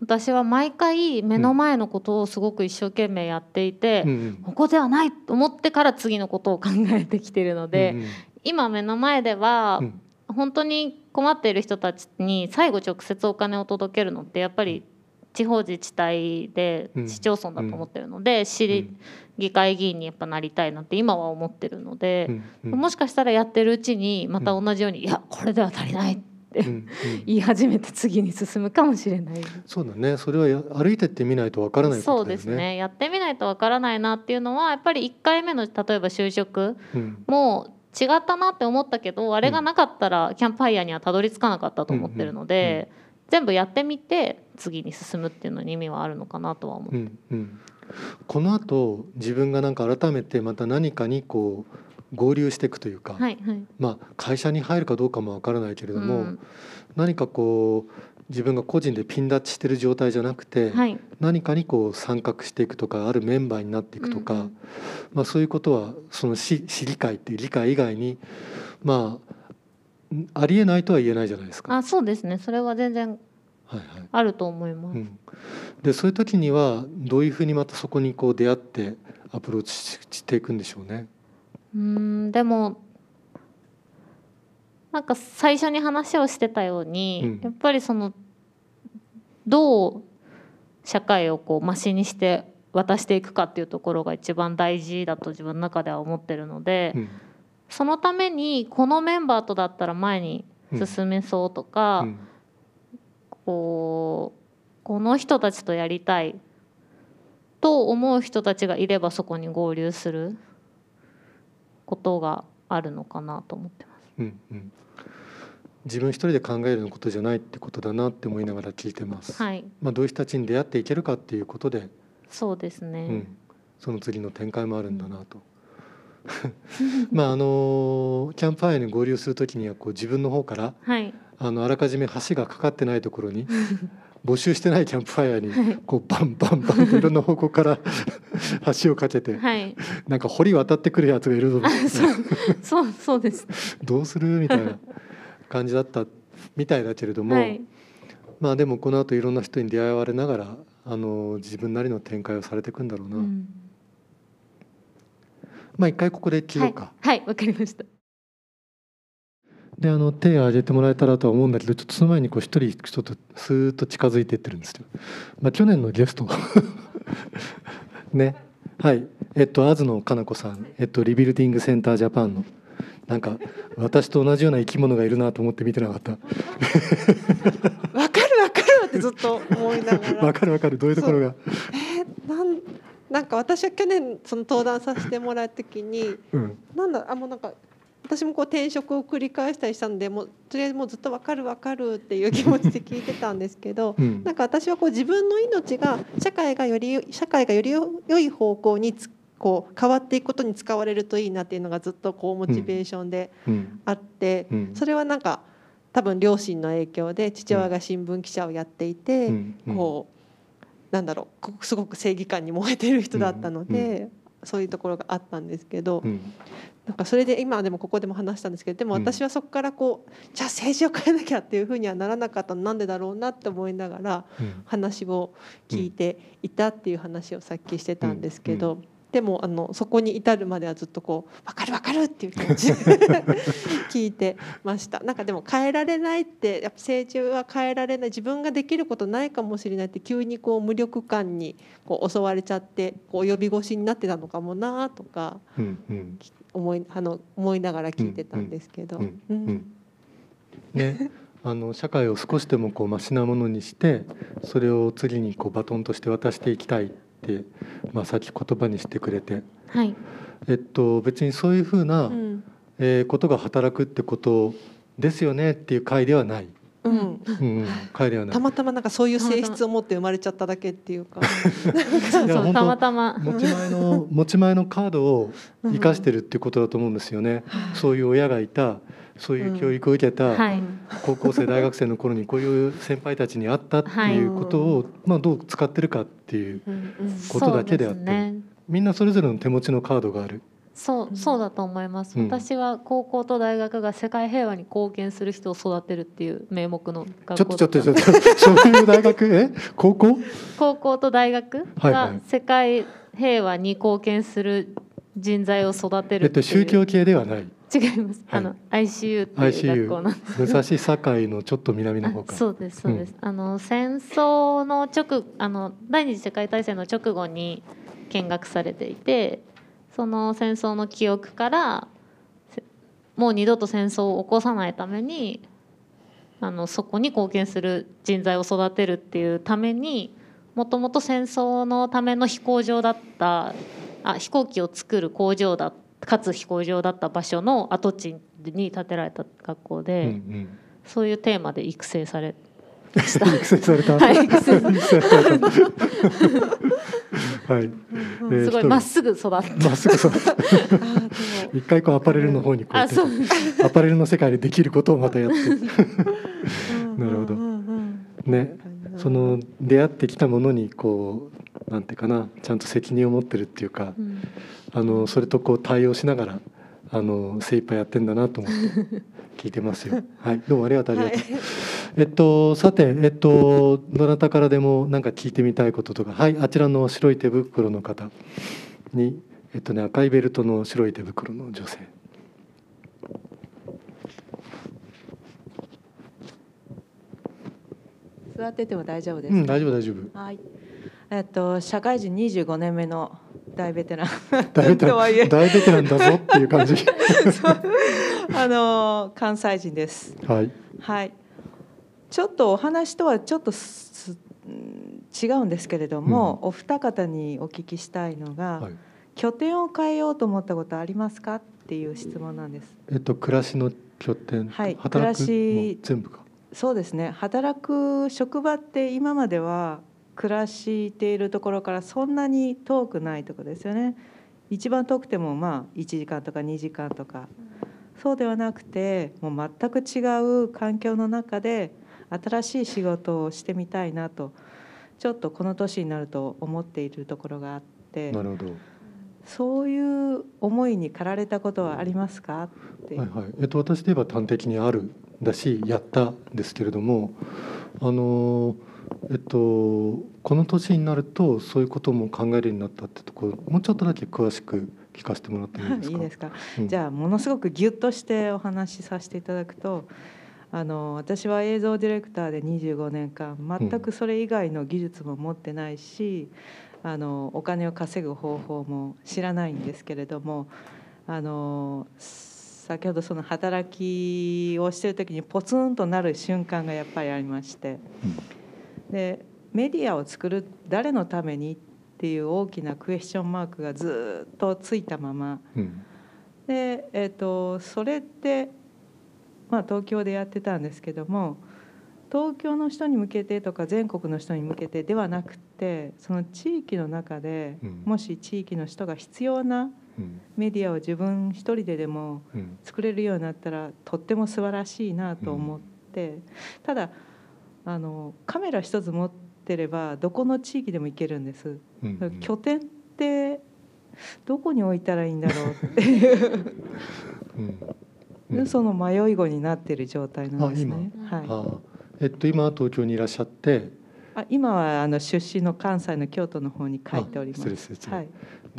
私は毎回目の前のことをすごく一生懸命やっていて、うんうん。ここではないと思ってから次のことを考えてきているので、うんうん。今目の前では、うん本当に困っている人たちに最後直接お金を届けるのってやっぱり地方自治体でうん。市町村だと思ってるので、市うん。議会議員にやっぱなりたいなって今は思ってるのでもしかしたらやってるうちにまた同じように「いやこれでは足りない」って 言い始めて次に進むかもしれない。そうだね。それはや歩いてってみないとわからないそうことだよね。ですね。やってみないとわからないなっていうのはやっぱり1回目の例えば就職うん。も違ったなって思ったけどあれがなかったらキャンプファイヤーにはたどり着かなかったと思ってるので、全部やってみて次に進むっていうのに意味はあるのかなとは思う。うんうん、この後自分がなんか改めてまた何かにこう合流していくというか、はいはい。まあ、会社に入るかどうかもわからないけれども、うん。何かこう自分が個人でピン立ちしてる状態じゃなくて、はい何かにこう参画していくとかあるメンバーになっていくとか、うんうんまあ、そういうことはその市市議会っていう理解以外にまあんありえないとは言えないじゃないですか。あそうですねそれは全然はいはいあると思います。うん、でそういう時にはどういうふうにまたそこにこう出会ってアプローチししていくんでしょうね。うーんでもなんか最初に話をしてたように、うん。やっぱりそのどう社会をこうマシにして渡していくかっていうところが一番大事だと自分の中では思ってるので、うん。そのためにこのメンバーとだったら前に進めそうとか、うん。こうこの人たちとやりたいと思う人たちがいればそこに合流することがあるのかなと思ってます。うんうん自分一人で考えるのことじゃないってことだなって思いながら聞いてます。はい、まあ、どういう人たちに出会っていけるかっていうことで、そうですね。うん、その次の展開もあるんだなと。まああのキャンプファイアに合流する時にはこう自分の方からはい、あのあらかじめ橋がかかってないところに 募集してないキャンプファイアにこうバンバンバンと いろんな方向から 橋をかけてはい、なんか堀渡ってくるやつがいるぞそうそうです。どうする？みたいな感じだったみたいだけれども、はい、まあでもこの後いろんな人に出会われながらあの自分なりの展開をされていくんだろうな、うん。まあ一回ここで切ろはい。うか、、はい、わかりました。であの手を挙げてもらえたらとは思うんだけどちょっとその前にこう一人ちょっとスーッと近づいていってるんですよ、まあ、去年のゲスト。ね。はい。えっと東野かな子さん、えっと、リビルディングセンタージャパンの。なんか私と同じような生き物がいるなと思って見てなかった。わかるわかるってずっと思いながら。わかるわかる。どういうところが？えなんなんか私は去年その登壇させてもらう時にうん。なんだあもうなんか私もこう転職を繰り返したりしたんでもうとりあえずもうずっとわかるわかるっていう気持ちで聞いてたんですけど うん。なんか私はこう自分の命が社会がより社会がより良い方向につこう変わっていくことに使われるといいなっていうのがずっとこうモチベーションでうん。あって、うん。それはなんか多分両親の影響で父親が新聞記者をやっていて、うん。うん。こうなんだろうこすごく正義感に燃えてる人だったので、そういうところがあったんですけど、うん。なんかそれで今でもここでも話したんですけどでもうん。私はそこからこう、じゃあ政治を変えなきゃっていうふうにはならなかったのなんでだろうなって思いながらうん。話を聞いていたっていう話をさっきしてたんですけど。でもあのそこに至るまではずっとこう分かる分かるっていう気持ちで聞いてました。なんかでも変えられないってやっぱ政治は変えられない。自分ができることないかもしれないって急にこう無力感にこう襲われちゃってこう及び腰になってたのかもなとかうんうん。思いあの思いながら聞いてたんですけど。ね、あの社会を少しでもこうマシなものにしてそれを次にこうバトンとして渡していきたい。って、まあ、さっき言葉にしてくれて、はい、えっと、別にそういうふうな、うんえーことが働くってことですよねっていう回ではない、うんうんうん、回ではないた。ままなんかそういう性質を持って生まれちゃっただけっていうか。たまたま。持ち前の持ち前のカードを生かしてるっていうことだと思うんですよね。そういう親がいた、そういう教育を受けた、はい、高校生大学生の頃にこういう先輩たちに会ったっていうことを、まあどう使ってるかっていうことだけであってみんなそれぞれの手持ちのカードがある。そうそうだと思います、うん。私は高校と大学が世界平和に貢献する人を育てるっていう名目のちょ学っとちょっとちょっとそういう大学？え？高校？高校と大学が世界平和に貢献する人材を育てえるっていう、っと宗教系ではない。違います、あの ICU っていう学校なんです。武蔵境のちょっと南の方か。あそうですそうです、あの戦争の直あの第二次世界大戦の直後に見学されていてその戦争の記憶からせもう二度と戦争を起こさないためにあのそこに貢献する人材を育てるっていうためにもともと戦争のための飛行場だったあ飛行機を作る工場だかつ飛行場だった場所の跡地に建てられた学校で。うんうん。そういうテーマで育成されました。育成された。はい 育成。はい。すごいまっすぐ育った。まっすぐそう。あーでも一回こうアパレルの方にこうアパレルの世界でできることをまたやってうん なるほどねうんその出会ってきたものにこうなんていうかなちゃんと責任を持ってるっていうかうんあのそれとこう対応しながらあの精一杯やってんだなと思って 聞いてますよ。はいどうもありがとうありがとう。えっとさてえっとどなたからでもなんか聞いてみたいこととかはいあちらの白い手袋の方にえっとね赤いベルトの白い手袋の女性。座ってても大丈夫ですか、うん大丈夫大丈夫。はい。えっと社会人25年目の大ベテラン大ベテラン大ベテランだぞっていう感じ。あの関西人です。はい。はい。ちょっとお話とはちょっと違うんですけれども、お二方にお聞きしたいのが、はい。拠点を変えようと思ったことありますか？っていう質問なんです。えっと暮らしの拠点、はい働く暮らしも全部か。そうですね。働く職場って今までは暮らしているところからそんなに遠くないところですよね。一番遠くてもまあ1時間とか2時間とか。そうではなくてもう全く違う環境の中で新しい仕事をしてみたいなとちょっとこの年になると思っているところがあって。なるほど。そういう思いに駆られたことはありますか？って。はいはい。えっと私で言えば端的にあるだしやったんですけれども、あのえっとこの年になるとそういうことも考えるようになったってところもうちょっとだけ詳しく聞かせてもらってもいいですか？いいですか？うんじゃあものすごくギュッとしてお話しさせていただくとあの私は映像ディレクターで25年間全くそれ以外の技術も持ってないし、あのお金を稼ぐ方法も知らないんですけれどもあの先ほどその働きをしてる時にポツンとなる瞬間がやっぱりありまして。でメディアを作る誰のためにっていう大きなクエスチョンマークがずっとついたまま。うん。で、えー、とそれって、まあ、東京でやってたんですけども東京の人に向けてとか全国の人に向けてではなくてその地域の中で、うん。もし地域の人が必要なうんメディアを自分一人ででもうん。作れるようになったらとっても素晴らしいなと思って、ただあのカメラ一つ持ってればどこの地域でも行けるんです。拠点ってどこに置いたらいいんだろうっていう。うん。でその迷い子になっている状態なんですね。あはい、えっと今は東京にいらっしゃって。あ今はあの出身の関西の京都の方に帰っております。はい、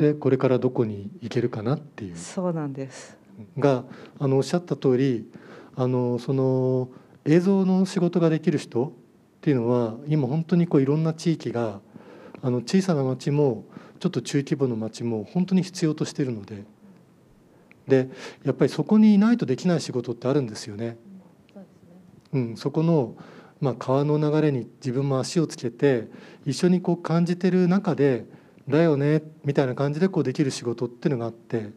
でこれからどこに行けるかなっていうそうなんです。があのおっしゃった通りあのその映像の仕事ができる人っていうのは今本当にこういろんな地域があの小さな町もちょっと中規模の町も本当に必要としているのででやっぱりそこにいないとできない仕事ってあるんですよね。うん、そこの、まあ、川の流れに自分も足をつけて一緒にこう感じてる中で「だよね」みたいな感じでこうできる仕事っていうのがあって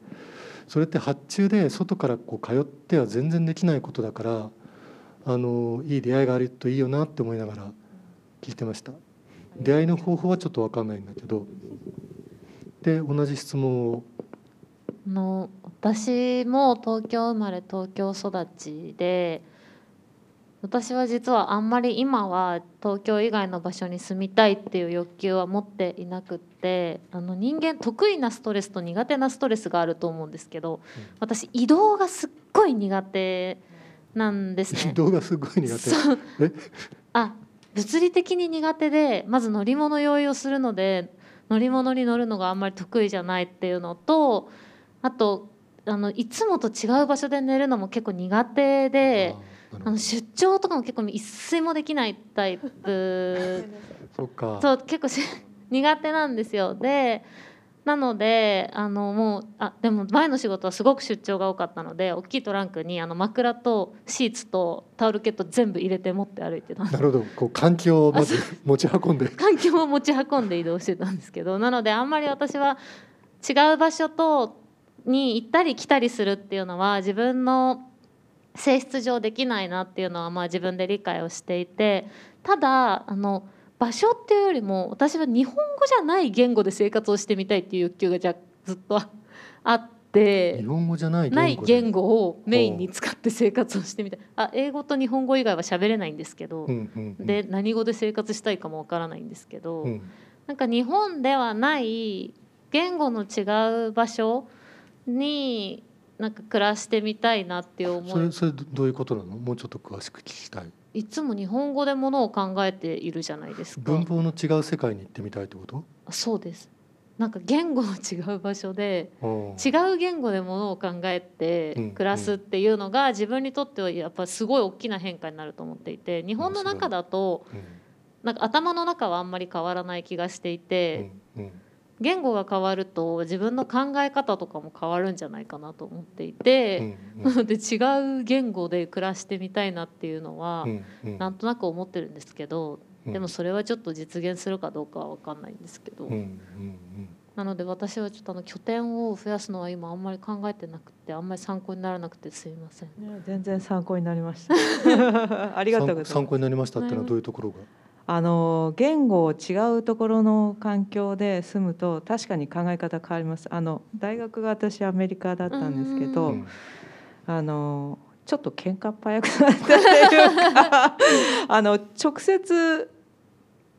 それって発注で外からこう通っては全然できないことだからあのいい出会いがあるといいよなって思いながら聞いてました。出会いの方法はちょっと分かんないんだけどで同じ質問を？あの私も東京生まれ東京育ちで私は実はあんまり今は東京以外の場所に住みたいっていう欲求は持っていなくってあの人間得意なストレスと苦手なストレスがあると思うんですけど私移動がすっごい苦手なんですね。移。動がすごい苦手。あ物理的に苦手でまず乗り物用意をするので乗り物に乗るのがあんまり得意じゃないっていうのとあとあのいつもと違う場所で寝るのも結構苦手であー。なるほどあの出張とかも結構一睡もできないタイプ。そっか。そう結構し 苦手なんですよ。でなのであのもうあでも前の仕事はすごく出張が多かったので大きいトランクにあの枕とシーツとタオルケット全部入れて持って歩いてたなるほど。こう環境をまず持ち運んで。環境を持ち運んで移動してたんですけどなのであんまり私は違う場所とに行ったり来たりするっていうのは自分の性質上できないなっていうのはまあ自分で理解をしていてただあの場所っていうよりも私は日本語じゃない言語で生活をしてみたいっていう欲求がじゃずっとあって日本語じゃない言語ないで言語をメインに使って生活をしてみたい。あ英語と日本語以外は喋れないんですけど、うんうんうん。で何語で生活したいかもわからないんですけど、うん。なんか日本ではない言語の違う場所になんか暮らしてみたいなっていう。思いそれそれどどういうことなの？もうちょっと詳しく聞きたい。いつも日本語でものを考えているじゃないですか。文法の違う世界に行ってみたいってこと？そうです。なんか言語の違う場所でうん違う言語でものを考えてうん暮らすっていうのが自分にとってはやっぱすごい大きな変化になると思っていて日本の中だとうん。なんか頭の中はあんまり変わらない気がしていてうん。うん言語が変わると自分の考え方とかも変わるんじゃないかなと思っていうんてうんなので違う言語で暮らしてみたいなっていうのはうんうんなんとなく思ってるんですけどうんでもそれはちょっと実現するかどうかは分かんないんですけどうんうんなので私はちょっとあの拠点を増やすのは今あんまり考えてなくてあんまり参考にならなくてすいません。全然参考になりました。ありがとうございます。参参考になりましたってのはどういうところが？あの言語違うところの環境で住むと確かに考え方変わります。あの大学が私アメリカだったんですけど、うんあのちょっと喧嘩っ早くなったっていうかあの直接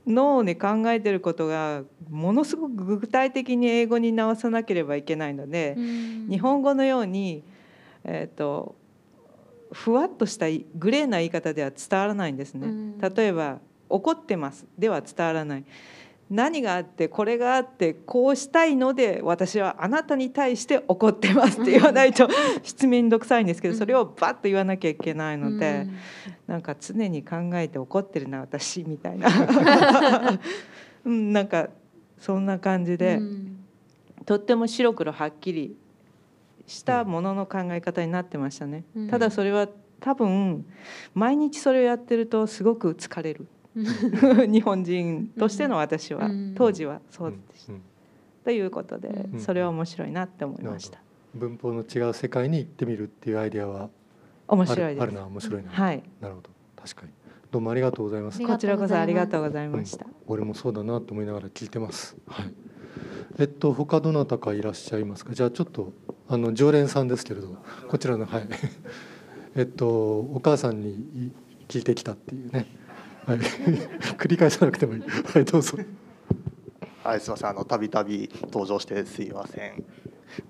脳に考えてることがものすごく具体的に英語に直さなければいけないので、日本語のように、えー、とふわっとしたいグレーな言い方では伝わらないんですね。うん例えば「怒ってます」では伝わらない。何があってこれがあってこうしたいので私はあなたに対して怒ってます。って言わないと 失面倒くさいんですけどそれをバッと言わなきゃいけないのでなんか常に考えて怒ってるな私みたいな。うんなんかそんな感じで。とっても白黒はっきりしたものの考え方になってましたね、うん。ただそれは多分毎日それをやってるとすごく疲れる日本人としての私は、うん。当時はそうでした、うん。ということで、うん。それは面白いなって思いました、文法の違う世界に行ってみるっていうアイデアはあ面白いです。るあるな面白いな、はい。なるほど。確かに。どうもありがとうございます。こちらこそありがとうございました、俺もそうだなと思いながら聞いてます。はい。えっと他どなたかいらっしゃいますか？じゃあちょっとあの常連さんですけれど、こちらのはい。えっとお母さんにい聞いてきたっていうね。はい。繰り返さなくてもいい。はいどうぞ。はい、すみません。あのたびたび登場してすいません。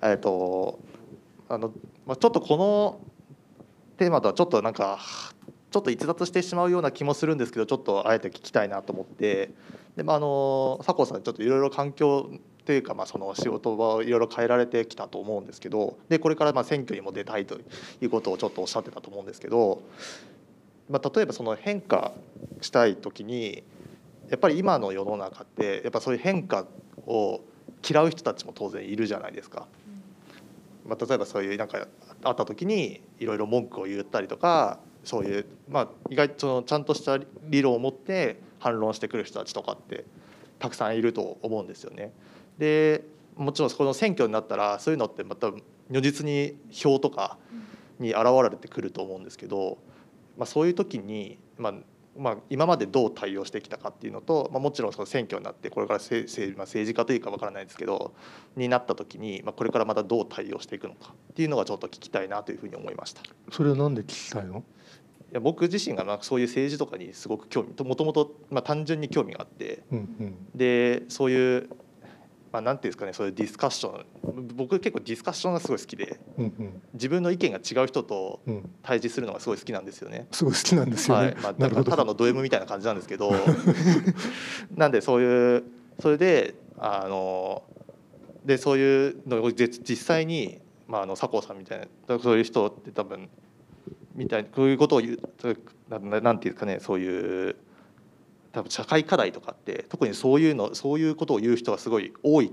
えっとあのまあちょっとこのテーマとはちょっとなんかちょっと逸脱してしまうような気もするんですけど、ちょっとあえて聞きたいなと思って、でまああの佐藤さんちょっといろいろ環境というかまあその仕事場をいろいろ変えられてきたと思うんですけど、でこれからまあ選挙にも出たいということをちょっとおっしゃってたと思うんですけど、まあ例えばその変化したい時に。やっぱり今の世の中ってやっぱそういう変化を嫌う人たちも当然いるじゃないですか。まあ、例えばそういうなんかあった時にいろいろ文句を言ったりとかそういう、まあ、意外とそのちゃんとした理論を持って反論してくる人たちとかってたくさんいると思うんですよね。でもちろんこの選挙になったらそういうのってまた如実に票とかに現れてくると思うんですけど、まあ、そういう時に、まあまあ、今までどう対応してきたかっていうのと、まあ、もちろんその選挙になってこれから政政,、まあ、政治家というかわからないですけどになった時に、まあ、これからまたどう対応していくのかっていうのがちょっと聞きたいなというふうに思いました。いそれはなんで聞きたいの？や僕自身がまあそういう政治とかにすごく興味もともとまあ単純に興味があってうんうんでそういう、まあ、なんていうんですかねそういうディスカッション僕結構ディスカッションがすごい好きでうんうん自分の意見が違う人とうん。対峙するのがすごい好きなんですよね。すごい好きなんですよね。はいまあ、なるほど。ただのド M みたいな感じなんですけど なんでそういうそれであのでそういうのを実実際に、まあ、あの佐藤さんみたいなそういう人って多分みたいこういうことを言うなんていうんですかねそういう多分社会課題とかって特にそういうのそういうことを言う人がすごい多い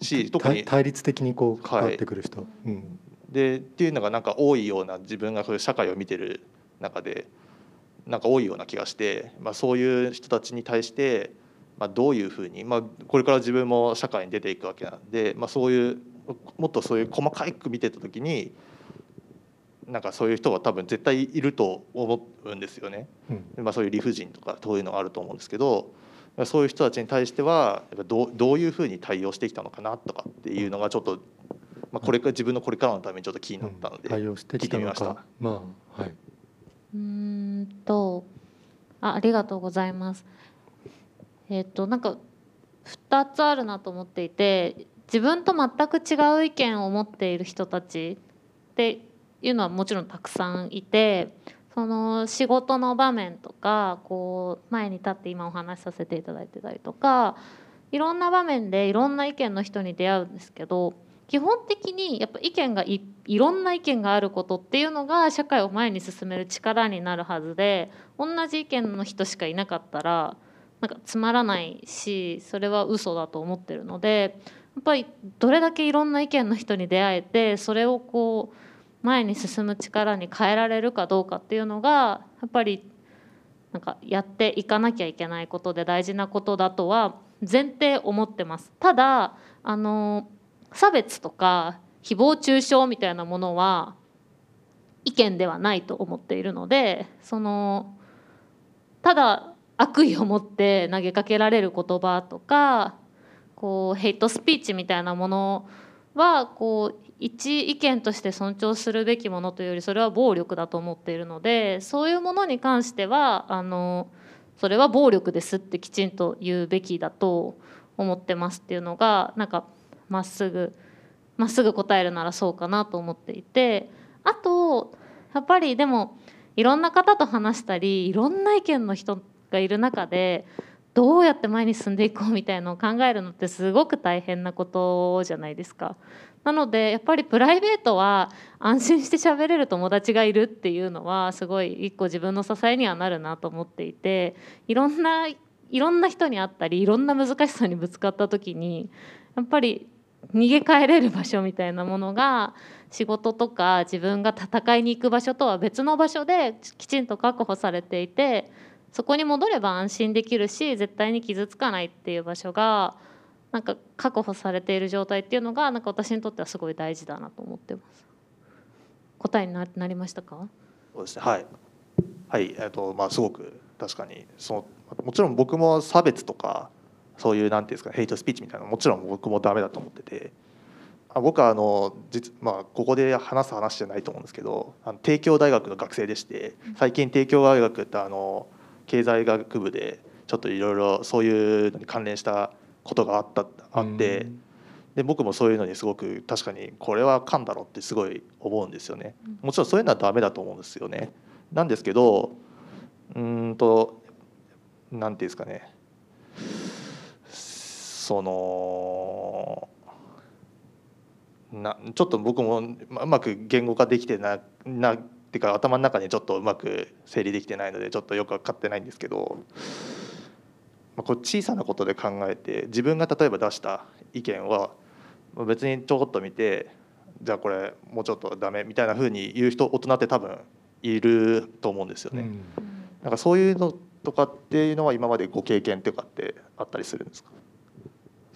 し特に対対立的にこう関わってくる人。うん。でっていうのがなんか多いような自分がそういう社会を見てる中でなんか多いような気がして、まあ、そういう人たちに対して、まあ、どういうふうに、まあ、これから自分も社会に出ていくわけなんで、まあ、そういうもっとそういう細かく見てた時になんかそういう人が多分絶対いると思うんですよね。うん。まあ、そういう理不尽とかそういうのがあると思うんですけどそういう人たちに対してはやっぱどうどういうふうに対応してきたのかなとかっていうのがちょっと、まあ、これから自分のこれからのためにちょっと気になったので、対応してきたの聞いてみました。かまあはい。うーんとあありがとうございます。えっ、となんか2つあるなと思っていて自分と全く違う意見を持っている人たちっていうのはもちろんたくさんいてその仕事の場面とかこう前に立って今お話しさせていただいてたりとかいろんな場面でいろんな意見の人に出会うんですけど基本的にやっぱ意見がいいろんな意見があることっていうのが社会を前に進める力になるはずで同じ意見の人しかいなかったらなんかつまらないしそれは嘘だと思ってるのでやっぱりどれだけいろんな意見の人に出会えてそれをこう前に進む力に変えられるかどうかっていうのがやっぱりなんかやっていかなきゃいけないことで大事なことだとは前提思ってます。ただあの差別とか誹謗中傷みたいなものは意見ではないと思っているのでそのただ悪意を持って投げかけられる言葉とかこうヘイトスピーチみたいなものはこう一意見として尊重するべきものというよりそれは暴力だと思っているのでそういうものに関してはあのそれは暴力ですってきちんと言うべきだと思ってますっていうのがなんかまっすぐまっすぐ答えるならそうかなと思っていてあとやっぱりでもいろんな方と話したりいろんな意見の人がいる中でどうやって前に進んでいこうみたいのを考えるのってすごく大変なことじゃないですか。なのでやっぱりプライベートは安心して喋れる友達がいるっていうのはすごい一個自分の支えにはなるなと思っていていろんないろんな人に会ったりいろんな難しさにぶつかった時にやっぱり逃げ帰れる場所みたいなものが仕事とか自分が戦いに行く場所とは別の場所できちんと確保されていてそこに戻れば安心できるし絶対に傷つかないっていう場所がなんか確保されている状態っていうのがなんか私にとってはすごい大事だなと思ってます。答えにななりましたか？そうですねはい、はいえっとまあ、すごく確かにそのもちろん僕も差別とかそういうなんていうんですかヘイトスピーチみたいなもちろん僕もダメだと思っててあ僕はあの実、まあ、ここで話す話じゃないと思うんですけどあの帝京大学の学生でして最近帝京大学ってあの経済学部でちょっといろいろそういうのに関連したことがあったあって。で僕もそういうのにすごく確かにこれはあかんだろうってすごい思うんですよね。もちろんそういうのはダメだと思うんですよね。なんですけどうーんとなんていうんですかねそのなちょっと僕もまうまく言語化できてななっていうか頭の中にちょっとうまく整理できてないのでちょっとよく分かってないんですけど。まあこう小さなことで考えて自分が例えば出した意見はまあ別にちょこっと見てじゃあこれもうちょっとダメみたいな風に言う人大人って多分いると思うんですよね。うんなんかそういうのとかっていうのは今までご経験とかってあったりするんですか？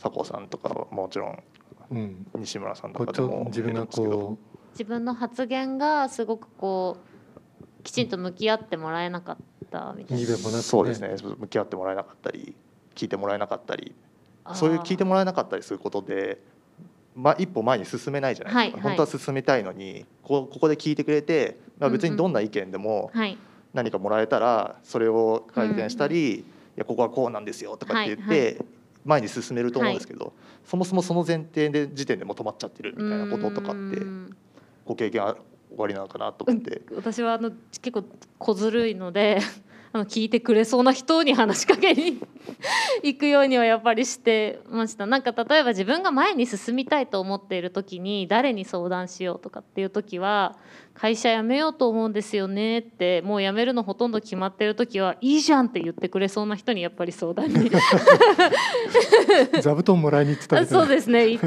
佐藤さんとかはもちろんうん西村さんとかでも自分がこ自分の発言がすごくこうきちんと向き合ってもらえなかったみたいな。そうですね。向き合ってもらえなかったり聞いてもらえなかったり。そういう聞いてもらえなかったりすることで、まあ、一歩前に進めないじゃない。ですか、はいはい。本当は進めたいのにこここで聞いてくれて、まあ、別にどんな意見でもはい。何かもらえたらそれを改善したり、いやここはこうなんですよとかって言って、はい。前に進めると思うんですけど、そもそもその前提で時点でもう止まっちゃってるみたいなこととかってうんご経験あ終わりなのかなと思って。私はあの結構小ずるいので あの聞いてくれそうな人に話しかけに行くようにはやっぱりしてました。なんか例えば自分が前に進みたいと思っている時に誰に相談しようとかっていう時は会社辞めようと思うんですよねってもう辞めるのほとんど決まってる時はいいじゃんって言ってくれそうな人にやっぱり相談に。座布団もらいに行ってたみたいな。そうですね言っ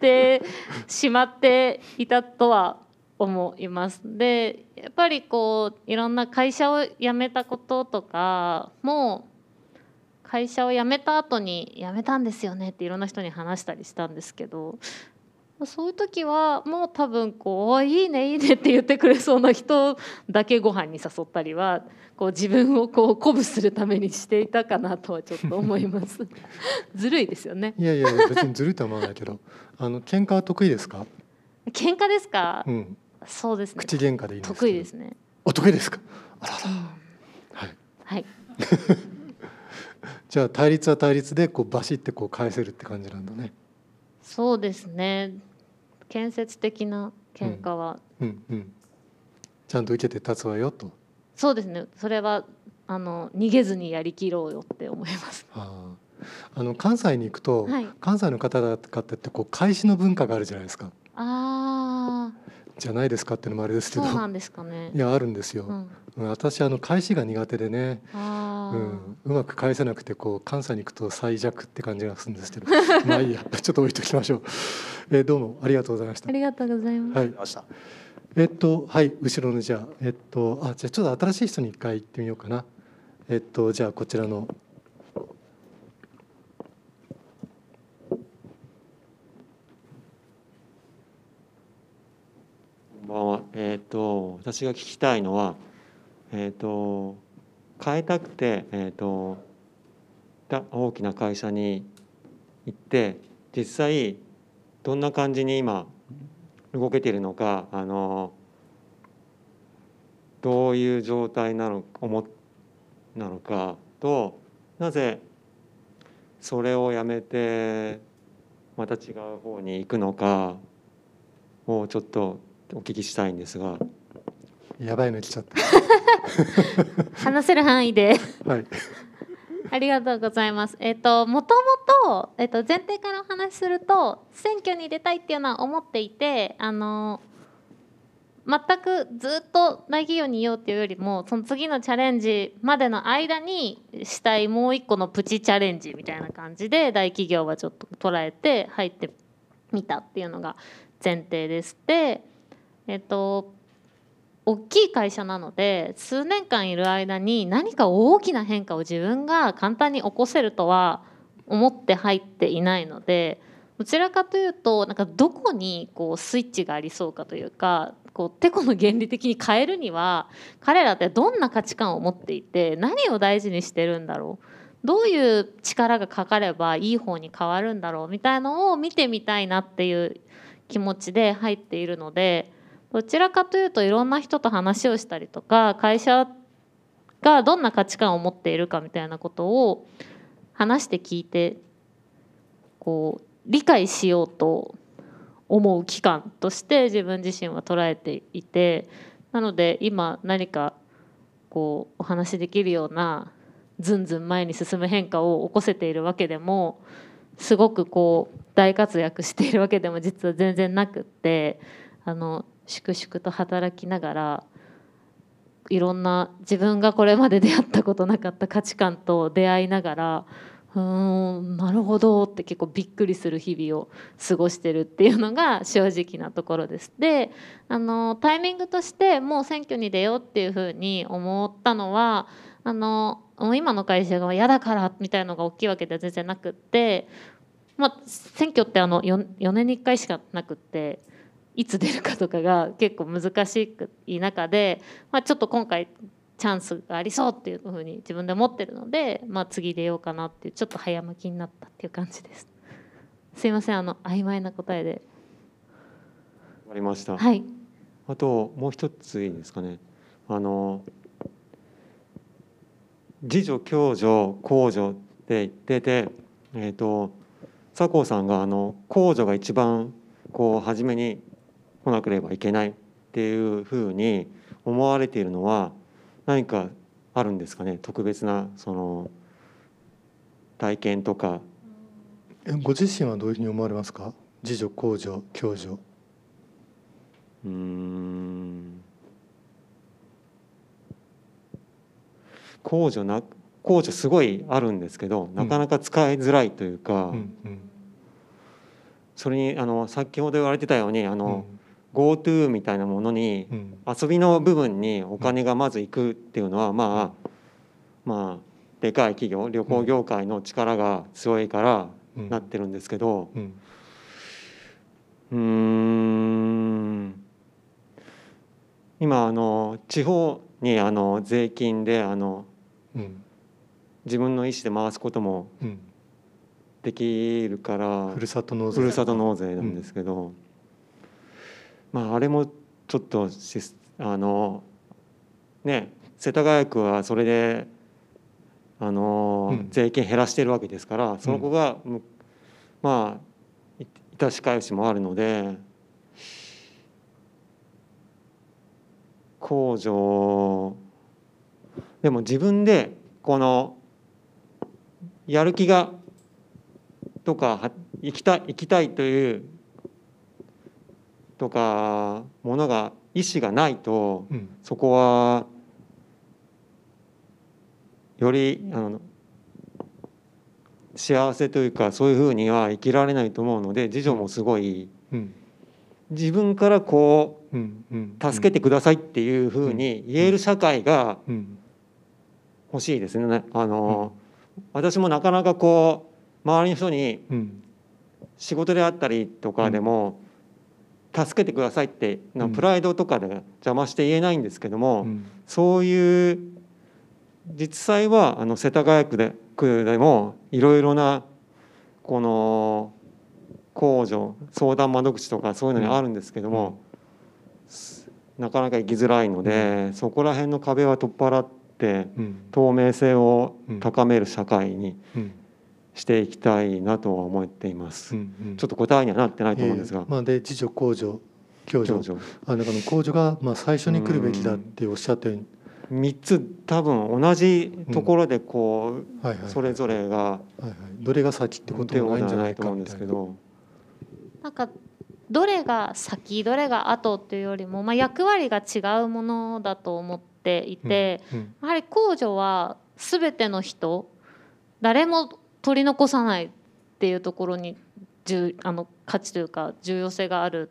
てしまっていたとは思います。でやっぱりこういろんな会社を辞めたこととかも会社を辞めた後に辞めたんですよねっていろんな人に話したりしたんですけどそういう時はもう多分こうお「いいねいいね」って言ってくれそうな人だけご飯に誘ったりはこう自分をこう鼓舞するためにしていたかなとはちょっと思います。ずるいですよね。いやいや別にずるいとは思わないけどあの喧嘩は得意ですか、喧嘩ですか、うん、そうですね。口喧嘩でいいんです。得意ですね。お得意ですか？あらら。うん。はい。はい。じゃあ対立は対立でこうバシってこう返せるって感じなんだね。そうですね。建設的な喧嘩は、うん。うん。ちゃんと受けて立つわよと。そうですね。それはあの逃げずにやりきろうよって思います。あー。あの関西に行くと、はい。関西の方々ってこう返しの文化があるじゃないですか。ああじゃないですかっていうのもあれですけど。そうなんですかね。い。やあるんですよ、うん、うん私あの返しが苦手でね。うん、うまく返せなくてこう関西に行くと最弱って感じがするんですけど。まあいいや。ちょっと置いときましょう、えーどうもありがとうございました。ありがとうございます。はい。えっとはい。後ろのじゃあえっとあじゃあちょっと新しい人に一回行ってみようかな。えっとじゃあこちらのばんは。えっ、と私が聞きたいのは、えっ、と変えたくてえっ、と大きな会社に行って実際どんな感じに今動けているのかあのどういう状態なの思なのかとなぜそれをやめてまた違う方に行くのかをちょっとお聞きしたいんですが。やばいの来ちゃっ 話せる範囲でたはいありがとうございます。えっ、ともともとえっ、と前提からお話しすると選挙に出たいっていうのは思っていて、あの全くずっと大企業にいようっていうよりもその次のチャレンジまでの間にしたいもう一個のプチチャレンジみたいな感じで大企業はちょっと捉えて入ってみたっていうのが前提です。でえっ、と大きい会社なので数年間いる間に何か大きな変化を自分が簡単に起こせるとは思って入っていないのでどちらかというとなんかどこにこうスイッチがありそうかというかこうてこの原理的に変えるには彼らってどんな価値観を持っていて何を大事にしてるんだろうどういう力がかかればいい方に変わるんだろうみたいのを見てみたいなっていう気持ちで入っているので。どちらかというといろんな人と話をしたりとか会社がどんな価値観を持っているかみたいなことを話して聞いてこう理解しようと思う期間として自分自身は捉えていてなので今何かこうお話しできるようなずんずん前に進む変化を起こせているわけでもすごくこう大活躍しているわけでも実は全然なくってあの粛々と働きながらいろんな自分がこれまで出会ったことなかった価値観と出会いながらうーんなるほどって結構びっくりする日々を過ごしてるっていうのが正直なところです。であのタイミングとしてもう選挙に出ようっていうふうに思ったのはあのもう今の会社が嫌だからみたいのが大きいわけでは全然なくって、まあ、選挙ってあの 4, 4年に1回しかなくっていつ出るかとかが結構難しい中で、まあ、ちょっと今回チャンスがありそうっていうふうに自分で思ってるので、まあ、次出ようかなっていうちょっと早巻きになったっていう感じです。すいませんあの曖昧な答えで。わかりました。はい。あともう一ついいですかね。あの自助共助公助って言ってて、えっ、と佐藤さんがあの公助が一番こう初めに来なければいけないっていうふうに思われているのは何かあるんですかね？特別なその体験とか。えご自身はどういうふうに思われますか？自助公助共助。うーん。控除な控除すごいあるんですけどなかなか使いづらいというか、うんうん。それにあの先ほど言われてたようにあうの、ん GoTo みたいなものにうん。遊びの部分にお金がまず行くっていうのは、まあまあでかい企業旅行業界の力が強いからうん。なってるんですけど、うん。今あの地方にあの税金であのうん。自分の意思で回すこともうん、できるからふるさと納税。ふるさと納税なんですけど、まああれもちょっとあのね世田谷区はそれであの、うん。税金減らしてるわけですからその子が、むまあい致し返しもあるので控除でも自分でこのやる気がとかは行きたい行きたいというとかものが意思がないとうん。そこはよりあの幸せというかそういうふうには生きられないと思うので次女もすごいうん。自分からこうんうん。う助けてくださいっていうふうに言える社会がうん。欲しいですね。あの私もなかなかこう周りの人にうん。仕事であったりとかでも、助けてくださいってなうん。プライドとかで邪魔して言えないんですけども、うん。そういう実際はあの世田谷区で区でもいろいろなこの控除相談窓口とかそういうのにあるんですけども、なかなか行きづらいので、そこら辺の壁は取っ払ってうん。透明性を高める社会にうんしていきたいなとは思っています。うんうん。ちょっと答えにはなってないと思うんですが。えー、まあで次女公女共助。共助。あだから公女がまあ最初に来るべきだっておっしゃったように、3つ多分同じところでこう、はいはいそれぞれがはいはい、どれが先ってこともないんじゃないかと思うん。ですけど。なんかどれが先どれが後っていうよりも、まあ、役割が違うものだと思っていて、うんやはり公助は全ての人誰も取り残さないっていうところに重あの価値というか重要性がある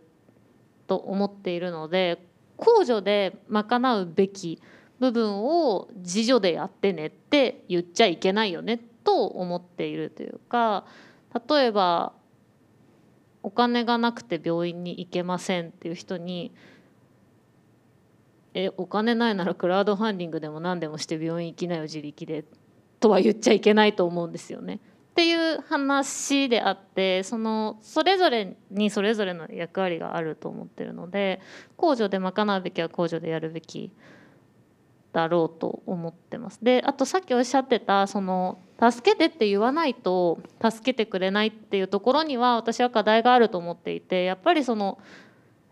と思っているので公助で賄うべき部分を自助でやってねって言っちゃいけないよねと思っているというか例えばお金がなくて病院に行けませんっていう人にえお金ないならクラウドファンディングでも何でもして病院行きなよ自力で。とは言っちゃいけないと思うんですよね。っていう話であってそのそれぞれにそれぞれの役割があると思ってるので控除で賄うべきは控除でやるべきだろうと思ってます。であとさっきおっしゃってたその助けてって言わないと助けてくれないっていうところには私は課題があると思っていてやっぱりその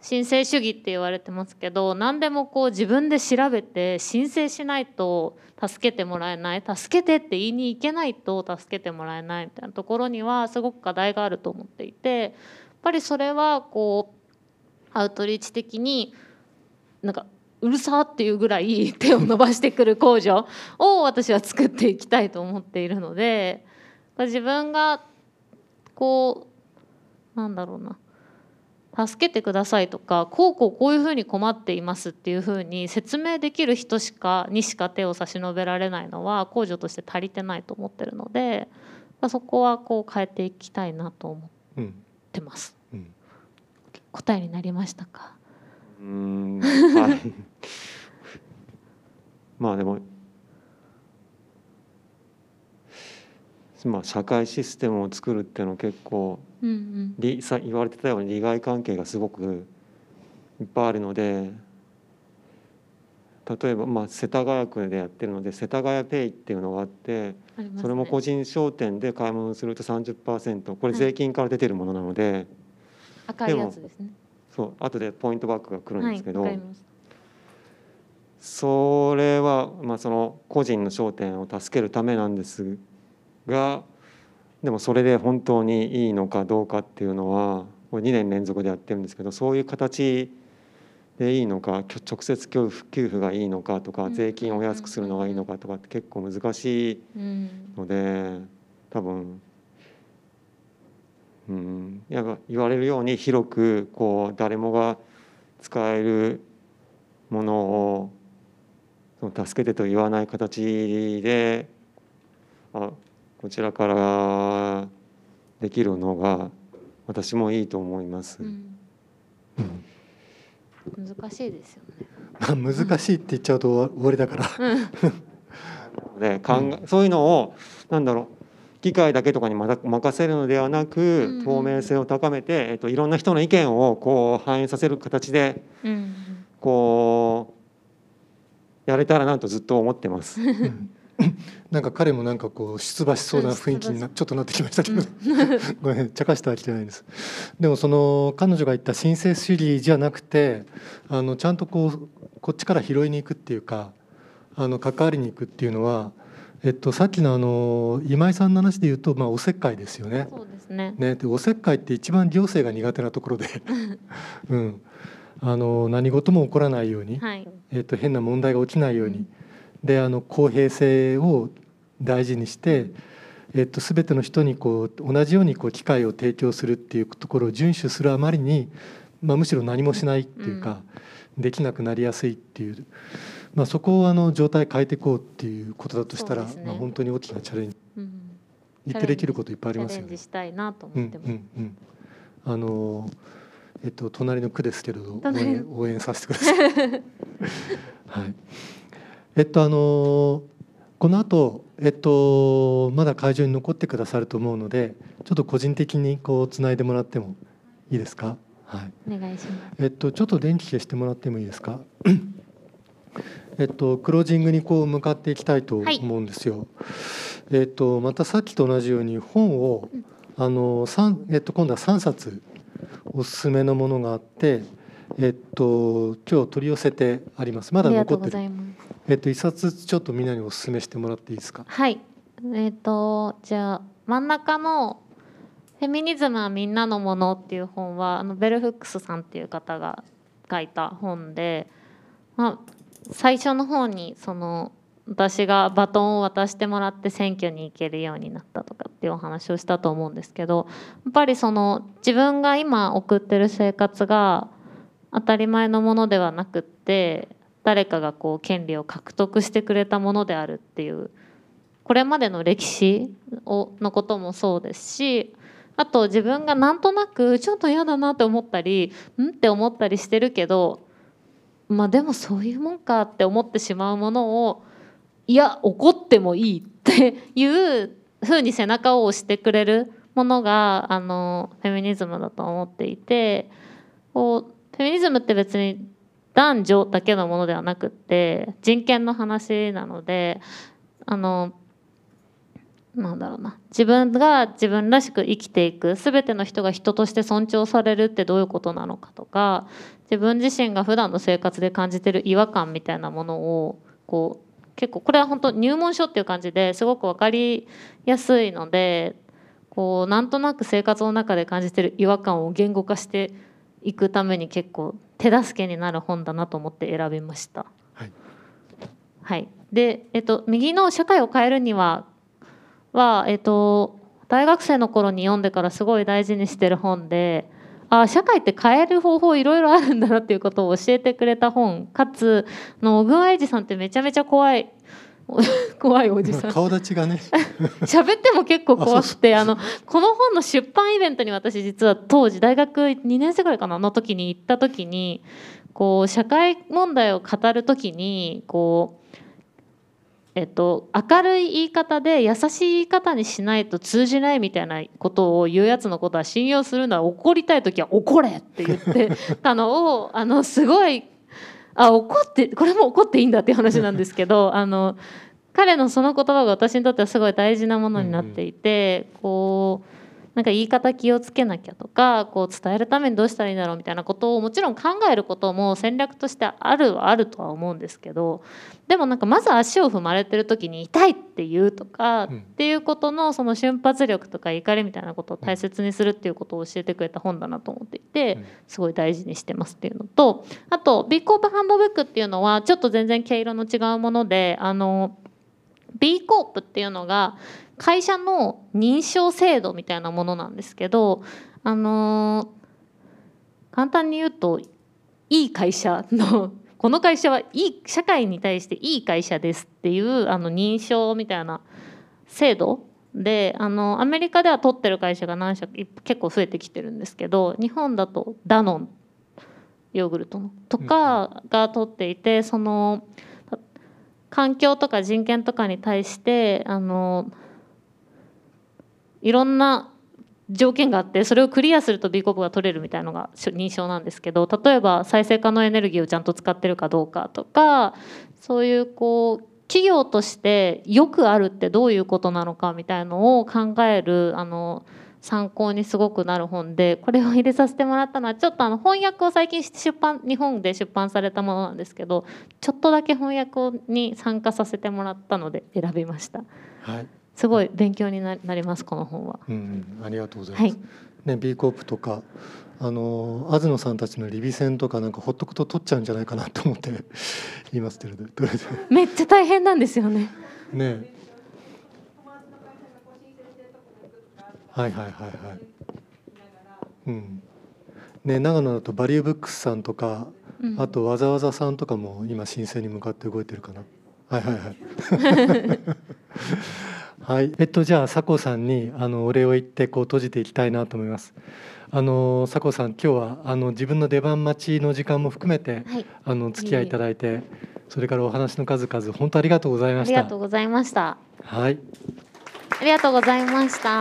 申請主義って言われてますけど何でもこう自分で調べて申請しないと助けてもらえない助けてって言いに行けないと助けてもらえないみたいなところにはすごく課題があると思っていてやっぱりそれはこうアウトリーチ的になんかうるさっていうぐらい 手を伸ばしてくる工場を私は作っていきたいと思っているので自分がこうなんだろうな助けてくださいとかこうこうこういうふうに困っていますっていうふうに説明できる人しかにしか手を差し伸べられないのは控除として足りてないと思ってるのでまあそこはこう変えていきたいなと思っうんてます。うん答えになりましたか？うーんはい。まあでも、まあ社会システムを作るっていうのは結構うんうん利さ言われてたように利害関係がすごくいっぱいあるので。例えばまあ世田谷区でやってるので世田谷ペイっていうのがあってねそれも個人商店で買い物すると30%これはい税金から出てるものなので赤いやつですね。そう後でポイントバックが来るんですけど、はいそれは、まあ、その個人の商店を助けるためなんですがでもそれで本当にいいのかどうかっていうのはこれ2年連続でやってるんですけどそういう形でいいのか直接給付給付がいいのかとかうん。税金を安くするのがいいのかとかって結構難しいうんので多分、うん、やっぱ言われるように広くこう誰もが使えるものをその助けてと言わない形であこちらからできるのが私もいいと思います。うん難しいですよね。まあ難しいって言っちゃうと終わりだから。で考えそういうのをなんだろう機械だけとかにまだ任せるのではなくん透明性を高めて、えっと、いろんな人の意見をこう反映させる形でうんこうやれたらなとずっと思ってます。う んなんか彼もなんかこう出馬しそうな雰囲気になちょっとなってきましたけど、ごめん茶化してはきてないです。でもその彼女が言った申請主義じゃなくてあのちゃんとこうこっちから拾いに行くっていうかあの関わりに行くっていうのは、えっと、さっきのあの今井さんの話で言うと、まあ、おせっかいですよね。そうですね。ね、でおせっかいって一番行政が苦手なところで、うん、あの何事も起こらないように、はい。えっと変な問題が起きないように、であの公平性を大事にして、えっと全ての人にこう同じようにこう機会を提供するっていうところを遵守するあまりに、まあ、むしろ何もしないっていうか、できなくなりやすいっていう、まあ、そこをあの状態変えていこうっていうことだとしたら、ねまあ、本当に大きなチャレンジうん言ってできることいっぱいありますよねチャレンジ。したいなとうん思ってます。うんうん。あのえっと隣の区ですけれど応援応援させてください。はい。えっとあのこの後えっとまだ会場に残ってくださると思うので、ちょっと個人的にこうつないでもらってもいいですか？はい。お願いします。えっとちょっと電気消してもらってもいいですか？えっとクロージングにこう向かっていきたいと思うんですよ。えっとまたさっきと同じように本をあの三えっと今度は三冊おすすめのものがあって、えっと今日取り寄せてあります。まだありがとうご残ってる。えっと一冊ちょっとみんなにおすすめしてもらっていいですか？はい。えっ、とじゃあ真ん中のフェミニズムはみんなのものっていう本はあのベルフックスさんっていう方が書いた本で、まあ最初の方にその私がバトンを渡してもらって選挙に行けるようになったとかっていうお話をしたと思うんですけどやっぱりその自分が今送ってる生活が当たり前のものではなくって誰かがこう権利を獲得してくれたものであるっていうこれまでの歴史をのこともそうですしあと自分がなんとなくちょっと嫌だなって思ったりんって思ったりしてるけどまあでもそういうもんかって思ってしまうものをいや怒ってもいいっていうふうに背中を押してくれるものがあのフェミニズムだと思っていてこうフェミニズムって別に男女だけのものではなくって人権の話なのであのなんだろうな。自分が自分らしく生きていく全ての人が人として尊重されるってどういうことなのかとか自分自身が普段の生活で感じてる違和感みたいなものをこう結構これは本当入門書っていう感じですごく分かりやすいのでこうなんとなく生活の中で感じてる違和感を言語化していくために結構手助けになる本だなと思って選びました。はい。はい、で、えっと、右の「社会を変えるには」は、えっと、大学生の頃に読んでからすごい大事にしてる本であ社会って変える方法いろいろあるんだなっていうことを教えてくれた本。かつあの小川英二さんってめちゃめちゃ怖い 怖いおじさん 顔立ちがね。喋っても結構怖くてあのこの本の出版イベントに私実は当時大学2年生ぐらいかなの時に行った時にこう社会問題を語る時にこうえっと、明るい言い方で優しい言い方にしないと通じないみたいなことを言うやつのことは信用するなら怒りたい時は怒れって言ってたのをあのすごいあ怒ってこれも怒っていいんだっていう話なんですけどあの彼のその言葉が私にとってはすごい大事なものになっていて、こうなんか言い方気をつけなきゃとかこう伝えるためにどうしたらいいんだろうみたいなことをもちろん考えることも戦略としてあるはあるとは思うんですけどでもなんかまず足を踏まれてる時に痛いって言うとか、うんっていうことのその瞬発力とか怒りみたいなことを大切にするっていうことを教えてくれた本だなと思っていて、うん。すごい大事にしてますっていうのとあと B コープハンドブックっていうのはちょっと全然毛色の違うものであの B コープっていうのが会社の認証制度みたいなものなんですけどあの簡単に言うといい会社のこの会社はいい社会に対していい会社ですっていうあの認証みたいな制度であのアメリカでは取ってる会社が何社結構増えてきてるんですけど日本だとダノンヨーグルトのとかが取っていてそのた環境とか人権とかに対してあのいろんな条件があってそれをクリアすると B コープが取れるみたいなのが認証なんですけど例えば再生可能エネルギーをちゃんと使ってるかどうかとかそういうこう企業としてよくあるってどういうことなのかみたいのを考えるあの参考にすごくなる本でこれを入れさせてもらったのはちょっとあの翻訳を最近出版日本で出版されたものなんですけどちょっとだけ翻訳に参加させてもらったので選びました。はい、すごい勉強にななりますこの本は。うんうん、ありがとうございます。はい。ね、B コープとかあの東野さんたちのリビ戦とかなんかほっとくと取っちゃうんじゃないかなと思って言いますけれどめっちゃ大変なんですよね。うねはいはいはいはいうんね長野だとバリューブックスさんとかうんあとわざわざさんとかも今申請に向かって動いてるかな。はいはいはい。はい、えっとじゃあ佐藤さんにあのお礼を言ってこう閉じていきたいなと思います。あの佐藤さん今日はあの自分の出番待ちの時間も含めてはいあの付き合いいただいて、それからお話の数々本当ありがとうございあましたりがとう。ございましたはい。ありがとうございました